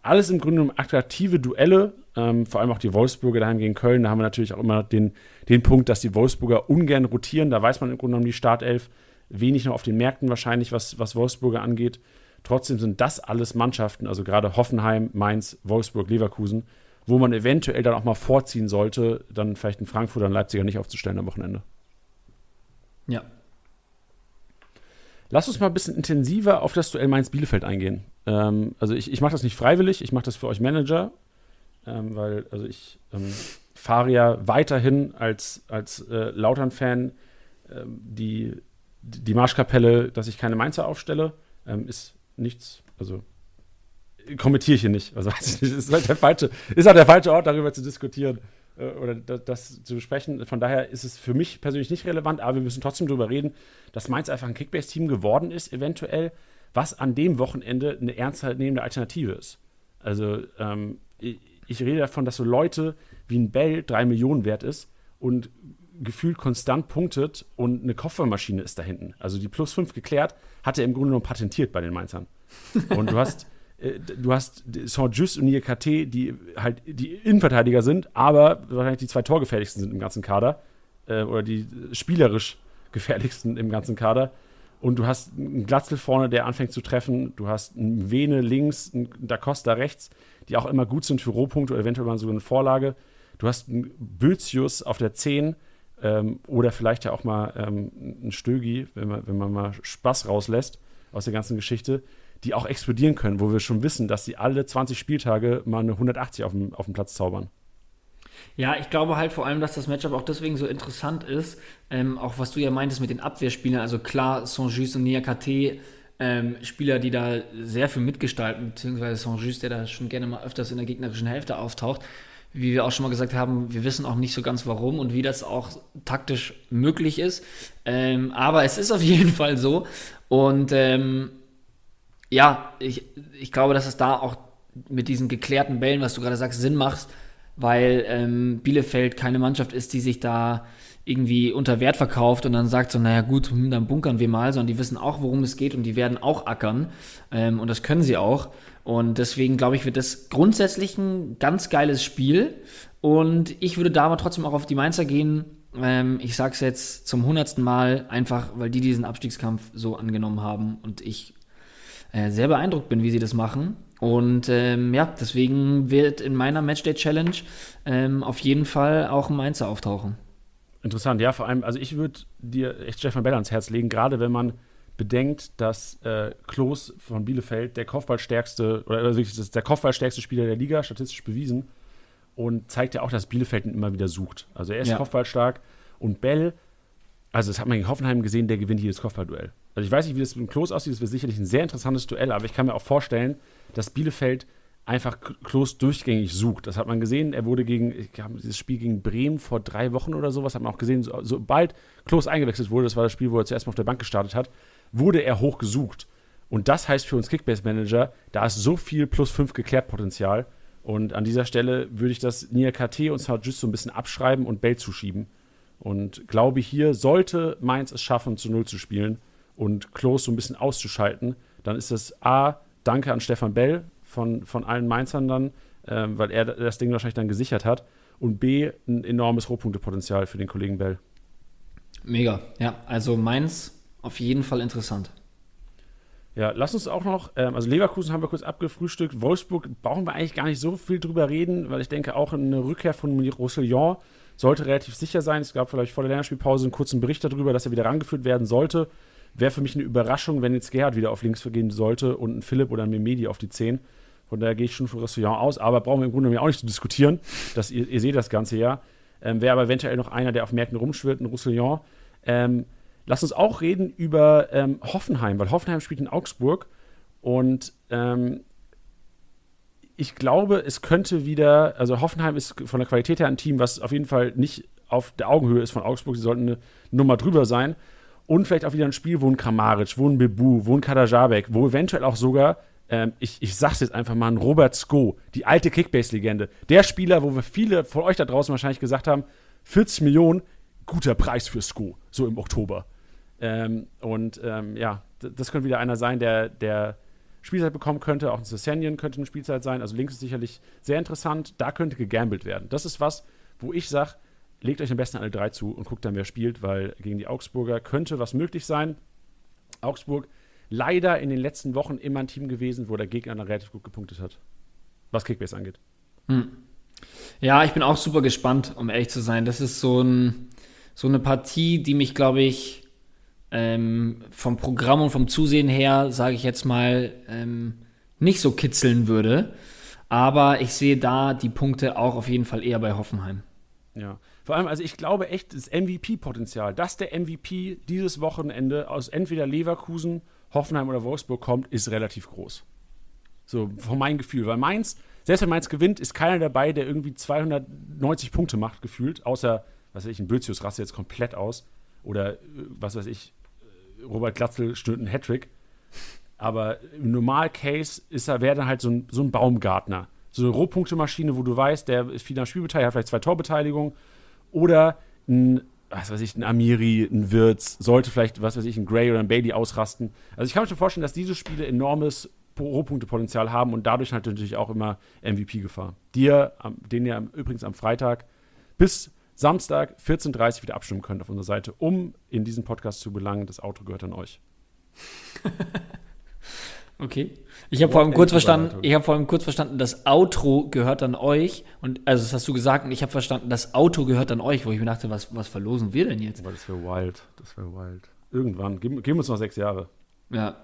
alles im Grunde genommen attraktive Duelle, ähm, vor allem auch die Wolfsburger daheim gegen Köln. Da haben wir natürlich auch immer den, den Punkt, dass die Wolfsburger ungern rotieren. Da weiß man im Grunde genommen die Startelf. Wenig noch auf den Märkten wahrscheinlich, was, was Wolfsburger angeht. Trotzdem sind das alles Mannschaften, also gerade Hoffenheim, Mainz, Wolfsburg, Leverkusen, wo man eventuell dann auch mal vorziehen sollte, dann vielleicht in Frankfurt und Leipziger nicht aufzustellen am Wochenende. Ja. Lass uns mal ein bisschen intensiver auf das Duell Mainz-Bielefeld eingehen. Ähm, also ich, ich mache das nicht freiwillig, ich mache das für euch Manager, ähm, weil also ich ähm, fahre ja weiterhin als, als äh, Lautern-Fan ähm, die, die Marschkapelle, dass ich keine Mainzer aufstelle, ähm, ist nichts, also kommentiere ich hier nicht. Also weiß ich nicht, ist halt der falsche, ist halt der falsche Ort, darüber zu diskutieren äh, oder das, zu besprechen. Von daher ist es für mich persönlich nicht relevant, aber wir müssen trotzdem darüber reden, dass Mainz einfach ein Kickbase-Team geworden ist, eventuell was an dem Wochenende eine ernstzunehmende Alternative ist. Also ähm, ich, ich, rede davon, dass so Leute wie ein Bell drei Millionen wert ist und gefühlt konstant punktet und eine Kopfballmaschine ist da hinten. Also die plus fünf geklärt, hat er im Grunde genommen patentiert bei den Mainzern. Und du hast du hast Saint-Just und Niakate, die halt die Innenverteidiger sind, aber wahrscheinlich die zwei torgefährlichsten sind im ganzen Kader. Äh, oder die spielerisch gefährlichsten im ganzen Kader. Und du hast einen Glatzel vorne, der anfängt zu treffen. Du hast einen Vene links, einen Da Costa rechts, die auch immer gut sind für Rohpunkte oder eventuell mal so eine Vorlage. Du hast einen Bözius auf der 10 ähm, oder vielleicht ja auch mal ähm, einen Stögi, wenn man, wenn man mal Spaß rauslässt aus der ganzen Geschichte, die auch explodieren können, wo wir schon wissen, dass sie alle 20 Spieltage mal eine 180 auf dem, auf dem Platz zaubern. Ja, ich glaube halt vor allem, dass das Matchup auch deswegen so interessant ist. Ähm, auch was du ja meintest mit den Abwehrspielern. Also klar, Saint-Just und Niakate, ähm, Spieler, die da sehr viel mitgestalten, beziehungsweise Saint-Just, der da schon gerne mal öfters in der gegnerischen Hälfte auftaucht. Wie wir auch schon mal gesagt haben, wir wissen auch nicht so ganz warum und wie das auch taktisch möglich ist. Ähm, aber es ist auf jeden Fall so. Und ähm, ja, ich, ich glaube, dass es da auch mit diesen geklärten Bällen, was du gerade sagst, Sinn macht weil ähm, Bielefeld keine Mannschaft ist, die sich da irgendwie unter Wert verkauft und dann sagt so, naja gut, hm, dann bunkern wir mal, sondern die wissen auch, worum es geht und die werden auch ackern ähm, und das können sie auch. Und deswegen glaube ich, wird das grundsätzlich ein ganz geiles Spiel und ich würde da aber trotzdem auch auf die Mainzer gehen. Ähm, ich sage es jetzt zum hundertsten Mal, einfach weil die diesen Abstiegskampf so angenommen haben und ich äh, sehr beeindruckt bin, wie sie das machen. Und ähm, ja, deswegen wird in meiner Matchday-Challenge ähm, auf jeden Fall auch ein Mainzer auftauchen. Interessant, ja, vor allem, also ich würde dir echt Stefan Bell ans Herz legen, gerade wenn man bedenkt, dass äh, Klos von Bielefeld der Kopfballstärkste oder also wirklich der Kopfballstärkste Spieler der Liga, statistisch bewiesen. Und zeigt ja auch, dass Bielefeld ihn immer wieder sucht. Also er ist ja. Kopfballstark und Bell, also das hat man gegen Hoffenheim gesehen, der gewinnt das Kopfballduell. Also ich weiß nicht, wie das mit dem Klos aussieht, das wird sicherlich ein sehr interessantes Duell, aber ich kann mir auch vorstellen, dass Bielefeld einfach Klos durchgängig sucht. Das hat man gesehen. Er wurde gegen, ich glaube, dieses Spiel gegen Bremen vor drei Wochen oder sowas, hat man auch gesehen, so, sobald Klos eingewechselt wurde, das war das Spiel, wo er zuerst mal auf der Bank gestartet hat, wurde er hoch gesucht. Und das heißt für uns Kickbase-Manager, da ist so viel plus 5 geklärt Potenzial. Und an dieser Stelle würde ich das Nia KT und Sargis so ein bisschen abschreiben und Bell zuschieben. Und glaube, hier sollte Mainz es schaffen, zu Null zu spielen und Klos so ein bisschen auszuschalten, dann ist das A, danke an Stefan Bell von, von allen Mainzern dann, ähm, weil er das Ding wahrscheinlich dann gesichert hat. Und B, ein enormes Rohpunktepotenzial für den Kollegen Bell. Mega, ja. Also Mainz auf jeden Fall interessant. Ja, lass uns auch noch, ähm, also Leverkusen haben wir kurz abgefrühstückt. Wolfsburg brauchen wir eigentlich gar nicht so viel drüber reden, weil ich denke, auch eine Rückkehr von Roussillon sollte relativ sicher sein. Es gab vielleicht vor der Länderspielpause einen kurzen Bericht darüber, dass er wieder rangeführt werden sollte. Wäre für mich eine Überraschung, wenn jetzt Gerhard wieder auf links vergehen sollte und ein Philipp oder ein Memedi auf die 10. Von daher gehe ich schon für Roussillon aus, aber brauchen wir im Grunde auch nicht zu diskutieren. Das, ihr, ihr seht das Ganze ja. Ähm, Wäre aber eventuell noch einer, der auf Märkten rumschwirrt, ein Roussillon. Ähm, Lass uns auch reden über ähm, Hoffenheim, weil Hoffenheim spielt in Augsburg und ähm, ich glaube, es könnte wieder, also Hoffenheim ist von der Qualität her ein Team, was auf jeden Fall nicht auf der Augenhöhe ist von Augsburg. Sie sollten eine Nummer drüber sein. Und vielleicht auch wieder ein Spiel, wo ein Kramaric, wo ein Bebu, wo ein Kadajabek, wo eventuell auch sogar, ähm, ich, ich sag's jetzt einfach mal, ein Robert Sko, die alte Kickbase-Legende. Der Spieler, wo wir viele von euch da draußen wahrscheinlich gesagt haben, 40 Millionen, guter Preis für Sko, so im Oktober. Ähm, und ähm, ja, das könnte wieder einer sein, der, der Spielzeit bekommen könnte. Auch ein Sessanian könnte eine Spielzeit sein. Also links ist sicherlich sehr interessant. Da könnte gegambelt werden. Das ist was, wo ich sage, legt euch am besten alle drei zu und guckt dann, wer spielt, weil gegen die Augsburger könnte was möglich sein. Augsburg leider in den letzten Wochen immer ein Team gewesen, wo der Gegner dann relativ gut gepunktet hat, was Kickbase angeht. Hm. Ja, ich bin auch super gespannt, um ehrlich zu sein. Das ist so, ein, so eine Partie, die mich, glaube ich, ähm, vom Programm und vom Zusehen her, sage ich jetzt mal, ähm, nicht so kitzeln würde. Aber ich sehe da die Punkte auch auf jeden Fall eher bei Hoffenheim. Ja, vor allem, also ich glaube echt, das MVP-Potenzial, dass der MVP dieses Wochenende aus entweder Leverkusen, Hoffenheim oder Wolfsburg kommt, ist relativ groß. So, von meinem Gefühl. Weil Mainz, selbst wenn Mainz gewinnt, ist keiner dabei, der irgendwie 290 Punkte macht, gefühlt. Außer, was weiß ich, ein Bözius raste jetzt komplett aus. Oder, äh, was weiß ich, Robert Glatzel stört einen Hattrick. Aber im Normal-Case ist er, wäre dann halt so ein, so ein Baumgartner. So eine Rohpunktemaschine, wo du weißt, der ist viel am Spiel beteiligt, hat vielleicht zwei Torbeteiligungen. Oder ein, was weiß ich, ein Amiri, ein Wirtz, sollte vielleicht, was weiß ich, ein Gray oder ein Bailey ausrasten. Also ich kann mir schon vorstellen, dass diese Spiele enormes Rohpunktepotenzial haben und dadurch halt natürlich auch immer MVP-Gefahr. Dir, den ihr übrigens am Freitag bis Samstag 14.30 Uhr wieder abstimmen könnt auf unserer Seite, um in diesen Podcast zu gelangen. Das Auto gehört an euch. okay. Ich habe vor allem kurz verstanden, ich habe vor allem kurz verstanden, das Outro gehört an euch und also das hast du gesagt und ich habe verstanden, das Auto gehört an euch, wo ich mir dachte, was, was verlosen wir denn jetzt? Aber das wäre wild, das wäre wild. Irgendwann, geben, geben uns noch sechs Jahre. Ja,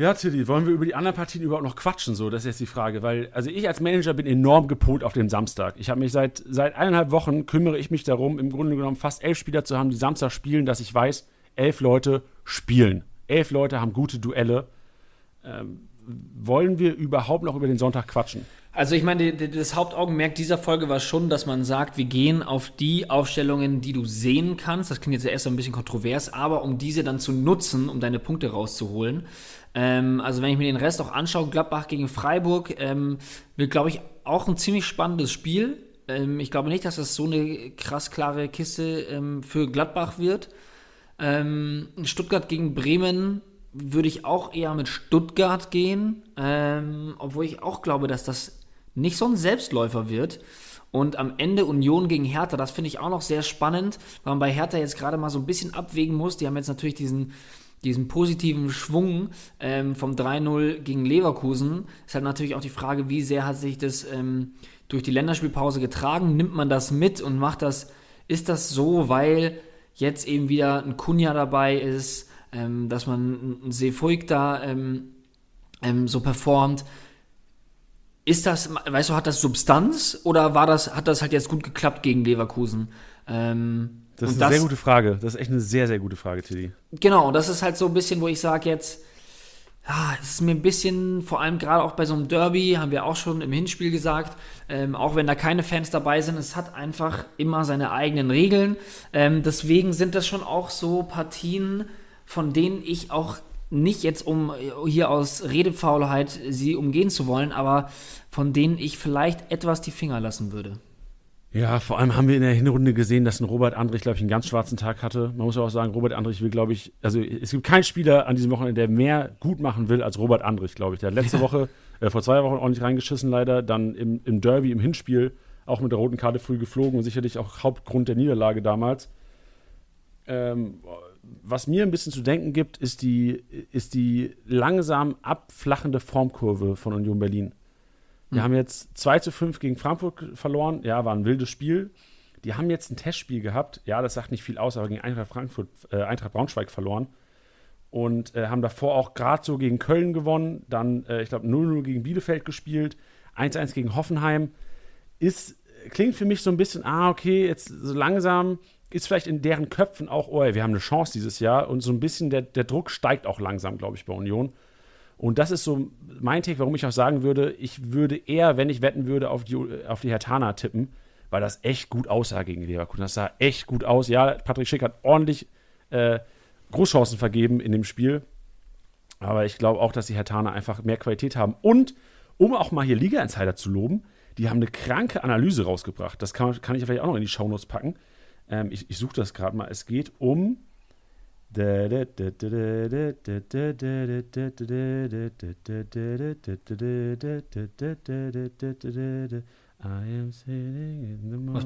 Ja, Tilly, wollen wir über die anderen Partien überhaupt noch quatschen? So, das ist jetzt die Frage, weil also ich als Manager bin enorm gepolt auf den Samstag. Ich habe mich seit seit eineinhalb Wochen kümmere ich mich darum, im Grunde genommen fast elf Spieler zu haben, die Samstag spielen, dass ich weiß, elf Leute spielen, elf Leute haben gute Duelle. Ähm, wollen wir überhaupt noch über den Sonntag quatschen? Also ich meine, das Hauptaugenmerk dieser Folge war schon, dass man sagt, wir gehen auf die Aufstellungen, die du sehen kannst. Das klingt jetzt erst ein bisschen kontrovers, aber um diese dann zu nutzen, um deine Punkte rauszuholen. Ähm, also wenn ich mir den Rest auch anschaue, Gladbach gegen Freiburg, ähm, wird, glaube ich, auch ein ziemlich spannendes Spiel. Ähm, ich glaube nicht, dass das so eine krass klare Kiste ähm, für Gladbach wird. Ähm, Stuttgart gegen Bremen würde ich auch eher mit Stuttgart gehen, ähm, obwohl ich auch glaube, dass das nicht so ein Selbstläufer wird. Und am Ende Union gegen Hertha, das finde ich auch noch sehr spannend, weil man bei Hertha jetzt gerade mal so ein bisschen abwägen muss. Die haben jetzt natürlich diesen diesen positiven Schwung ähm, vom 3-0 gegen Leverkusen ist halt natürlich auch die Frage, wie sehr hat sich das ähm, durch die Länderspielpause getragen? Nimmt man das mit und macht das, ist das so, weil jetzt eben wieder ein Kunja dabei ist, ähm, dass man ein Seefuig da ähm, ähm, so performt? Ist das, weißt du, hat das Substanz oder war das, hat das halt jetzt gut geklappt gegen Leverkusen? Ähm, das ist eine das, sehr gute Frage. Das ist echt eine sehr, sehr gute Frage, Tilly. Genau, das ist halt so ein bisschen, wo ich sage jetzt, ja, es ist mir ein bisschen, vor allem gerade auch bei so einem Derby, haben wir auch schon im Hinspiel gesagt, ähm, auch wenn da keine Fans dabei sind, es hat einfach immer seine eigenen Regeln. Ähm, deswegen sind das schon auch so Partien, von denen ich auch nicht jetzt um hier aus Redefaulheit sie umgehen zu wollen, aber von denen ich vielleicht etwas die Finger lassen würde. Ja, vor allem haben wir in der Hinrunde gesehen, dass ein Robert Andrich, glaube ich, einen ganz schwarzen Tag hatte. Man muss auch sagen, Robert Andrich will, glaube ich, also es gibt keinen Spieler an diesem Wochenende, der mehr gut machen will als Robert Andrich, glaube ich. Der hat letzte Woche, äh, vor zwei Wochen ordentlich reingeschissen, leider. Dann im, im Derby, im Hinspiel, auch mit der roten Karte früh geflogen und sicherlich auch Hauptgrund der Niederlage damals. Ähm, was mir ein bisschen zu denken gibt, ist die, ist die langsam abflachende Formkurve von Union Berlin. Die mhm. haben jetzt 2 zu 5 gegen Frankfurt verloren. Ja, war ein wildes Spiel. Die haben jetzt ein Testspiel gehabt. Ja, das sagt nicht viel aus, aber gegen Eintracht Frankfurt, äh, Eintracht Braunschweig verloren. Und äh, haben davor auch gerade so gegen Köln gewonnen. Dann, äh, ich glaube, 0-0 gegen Bielefeld gespielt. 1-1 gegen Hoffenheim. Ist, klingt für mich so ein bisschen, ah, okay, jetzt so langsam ist vielleicht in deren Köpfen auch, oh, wir haben eine Chance dieses Jahr. Und so ein bisschen der, der Druck steigt auch langsam, glaube ich, bei Union. Und das ist so mein Take, warum ich auch sagen würde, ich würde eher, wenn ich wetten würde, auf die, auf die Hertana tippen, weil das echt gut aussah gegen Leverkusen. Das sah echt gut aus. Ja, Patrick Schick hat ordentlich äh, Großchancen vergeben in dem Spiel. Aber ich glaube auch, dass die Hertana einfach mehr Qualität haben. Und um auch mal hier Liga-Insider zu loben, die haben eine kranke Analyse rausgebracht. Das kann, kann ich vielleicht auch noch in die Shownotes packen. Ähm, ich, ich suche das gerade mal. Es geht um I am sitting in the Was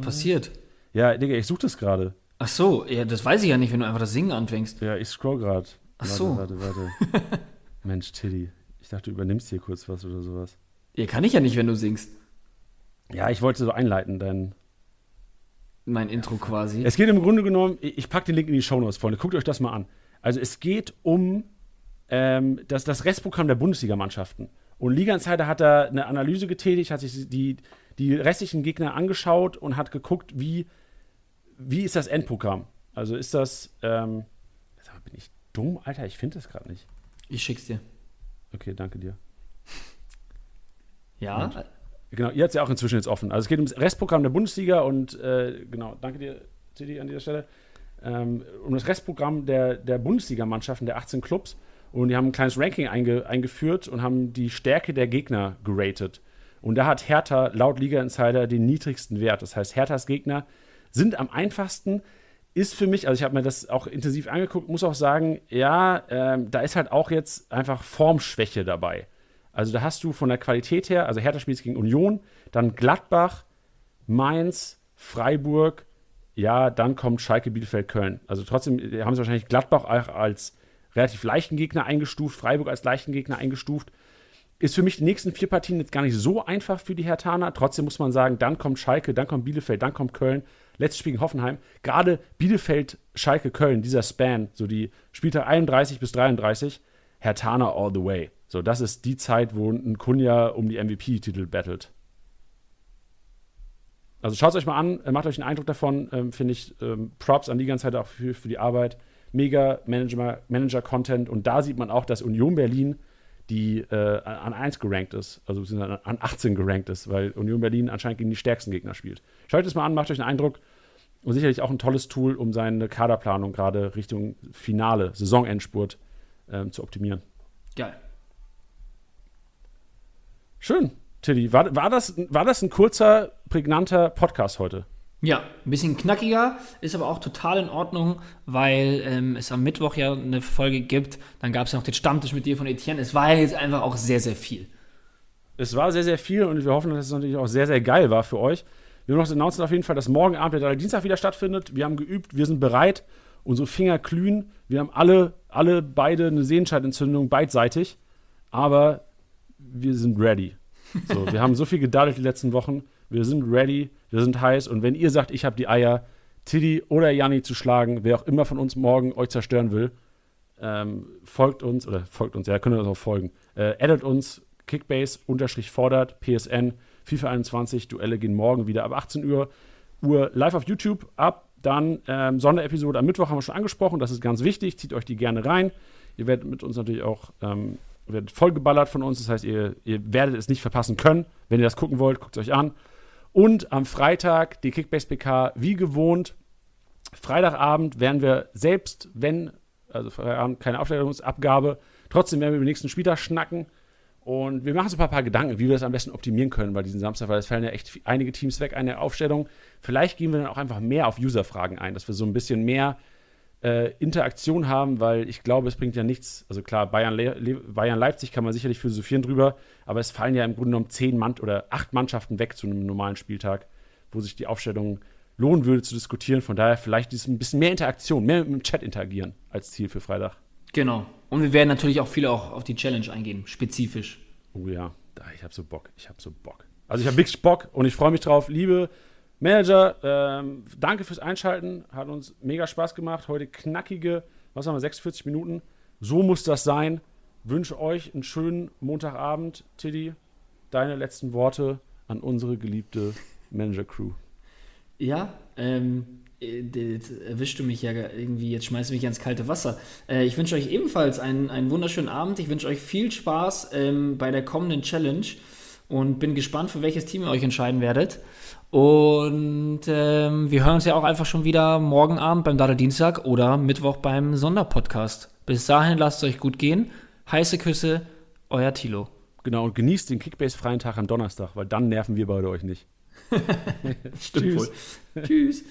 passiert? Ja, Digga, ich suche das gerade. Ach so, ja, das weiß ich ja nicht, wenn du einfach das Singen anfängst. Ja, ich scroll gerade. Ach so. Warte, warte, Mensch, Tiddy. Ich dachte, du übernimmst hier kurz was oder sowas. Ja, kann ich ja nicht, wenn du singst. Ja, ich wollte so einleiten, dein, mein Intro quasi. Es geht im Grunde genommen, ich packe den Link in die Show Notes, Freunde. Guckt euch das mal an. Also es geht um ähm, das, das Restprogramm der Bundesligamannschaften. Und Liga Insider hat da eine Analyse getätigt, hat sich die, die restlichen Gegner angeschaut und hat geguckt, wie, wie ist das Endprogramm. Also ist das, ähm, bin ich dumm, Alter? Ich finde das gerade nicht. Ich schick's dir. Okay, danke dir. Ja, und? Genau, ihr habt es ja auch inzwischen jetzt offen. Also es geht ums Restprogramm der Bundesliga und äh, genau, danke dir, Titi, an dieser Stelle. Ähm, um das Restprogramm der, der Bundesligamannschaften, der 18 Clubs. Und die haben ein kleines Ranking einge, eingeführt und haben die Stärke der Gegner geratet. Und da hat Hertha laut Liga Insider den niedrigsten Wert. Das heißt, Herthas Gegner sind am einfachsten. Ist für mich, also ich habe mir das auch intensiv angeguckt, muss auch sagen, ja, ähm, da ist halt auch jetzt einfach Formschwäche dabei. Also da hast du von der Qualität her, also Hertha spielt gegen Union, dann Gladbach, Mainz, Freiburg, ja, dann kommt Schalke, Bielefeld, Köln. Also trotzdem haben sie wahrscheinlich Gladbach auch als relativ leichten Gegner eingestuft, Freiburg als leichten Gegner eingestuft. Ist für mich die nächsten vier Partien jetzt gar nicht so einfach für die Hertaner. Trotzdem muss man sagen, dann kommt Schalke, dann kommt Bielefeld, dann kommt Köln. Letztes Spiel gegen Hoffenheim. Gerade Bielefeld, Schalke, Köln, dieser Span, so die Spieltag 31 bis 33, Hertaner all the way. So, das ist die Zeit, wo ein Kunja um die MVP-Titel battelt. Also schaut es euch mal an, äh, macht euch einen Eindruck davon, ähm, finde ich ähm, Props an die ganze Zeit auch für, für die Arbeit. Mega Manager-Content und da sieht man auch, dass Union Berlin die äh, an 1 gerankt ist, also an 18 gerankt ist, weil Union Berlin anscheinend gegen die stärksten Gegner spielt. Schaut es mal an, macht euch einen Eindruck und sicherlich auch ein tolles Tool, um seine Kaderplanung gerade Richtung Finale, Saisonendspurt ähm, zu optimieren. Geil. Schön, Tilly. War, war, das, war das ein kurzer, prägnanter Podcast heute? Ja, ein bisschen knackiger, ist aber auch total in Ordnung, weil ähm, es am Mittwoch ja eine Folge gibt. Dann gab es ja noch den Stammtisch mit dir von Etienne. Es war ja jetzt einfach auch sehr, sehr viel. Es war sehr, sehr viel und wir hoffen, dass es natürlich auch sehr, sehr geil war für euch. Wir haben noch announced auf jeden Fall, dass morgen Abend der Dienstag wieder stattfindet. Wir haben geübt, wir sind bereit, unsere Finger glühen. Wir haben alle, alle beide eine Sehenscheidentzündung beidseitig. Aber wir sind ready. So, wir haben so viel gedaddelt die letzten Wochen. Wir sind ready, wir sind heiß. Und wenn ihr sagt, ich habe die Eier, Tiddy oder Janni zu schlagen, wer auch immer von uns morgen euch zerstören will, ähm, folgt uns, oder folgt uns, ja, könnt ihr uns auch folgen. Äh, addet uns, Kickbase, unterstrich fordert, PSN, FIFA 21, Duelle gehen morgen wieder ab 18 Uhr, Uhr live auf YouTube ab. Dann ähm, Sonderepisode am Mittwoch haben wir schon angesprochen, das ist ganz wichtig, zieht euch die gerne rein. Ihr werdet mit uns natürlich auch ähm, wird vollgeballert von uns. Das heißt, ihr, ihr werdet es nicht verpassen können. Wenn ihr das gucken wollt, guckt es euch an. Und am Freitag die Kickbase PK wie gewohnt. Freitagabend werden wir selbst, wenn also Freitagabend keine Aufstellungsabgabe. Trotzdem werden wir über den nächsten Spieltag schnacken. Und wir machen uns ein paar, paar Gedanken, wie wir das am besten optimieren können bei diesem Samstag, weil es fallen ja echt einige Teams weg, eine Aufstellung. Vielleicht gehen wir dann auch einfach mehr auf User-Fragen ein, dass wir so ein bisschen mehr äh, Interaktion haben, weil ich glaube, es bringt ja nichts. Also klar, Bayern, Le Bayern Leipzig kann man sicherlich philosophieren drüber, aber es fallen ja im Grunde genommen zehn Mann oder acht Mannschaften weg zu einem normalen Spieltag, wo sich die Aufstellung lohnen würde zu diskutieren. Von daher vielleicht ist ein bisschen mehr Interaktion, mehr mit dem Chat interagieren als Ziel für Freitag. Genau. Und wir werden natürlich auch viele auch auf die Challenge eingehen, spezifisch. Oh ja, ich habe so Bock. Ich habe so Bock. Also ich habe wirklich Bock und ich freue mich drauf. Liebe Manager, ähm, danke fürs Einschalten. Hat uns mega Spaß gemacht. Heute knackige, was haben wir, 46 Minuten. So muss das sein. Wünsche euch einen schönen Montagabend. Tiddy, deine letzten Worte an unsere geliebte Manager-Crew. Ja, ähm, jetzt erwischst du mich ja irgendwie, jetzt schmeißt du mich ins kalte Wasser. Äh, ich wünsche euch ebenfalls einen, einen wunderschönen Abend. Ich wünsche euch viel Spaß ähm, bei der kommenden Challenge und bin gespannt, für welches Team ihr euch entscheiden werdet. Und ähm, wir hören uns ja auch einfach schon wieder morgen Abend beim Dada Dienstag oder Mittwoch beim Sonderpodcast. Bis dahin lasst es euch gut gehen. Heiße Küsse, euer Tilo. Genau, und genießt den Kickbase-freien Tag am Donnerstag, weil dann nerven wir beide euch nicht. Stimmt Tschüss. wohl. Tschüss.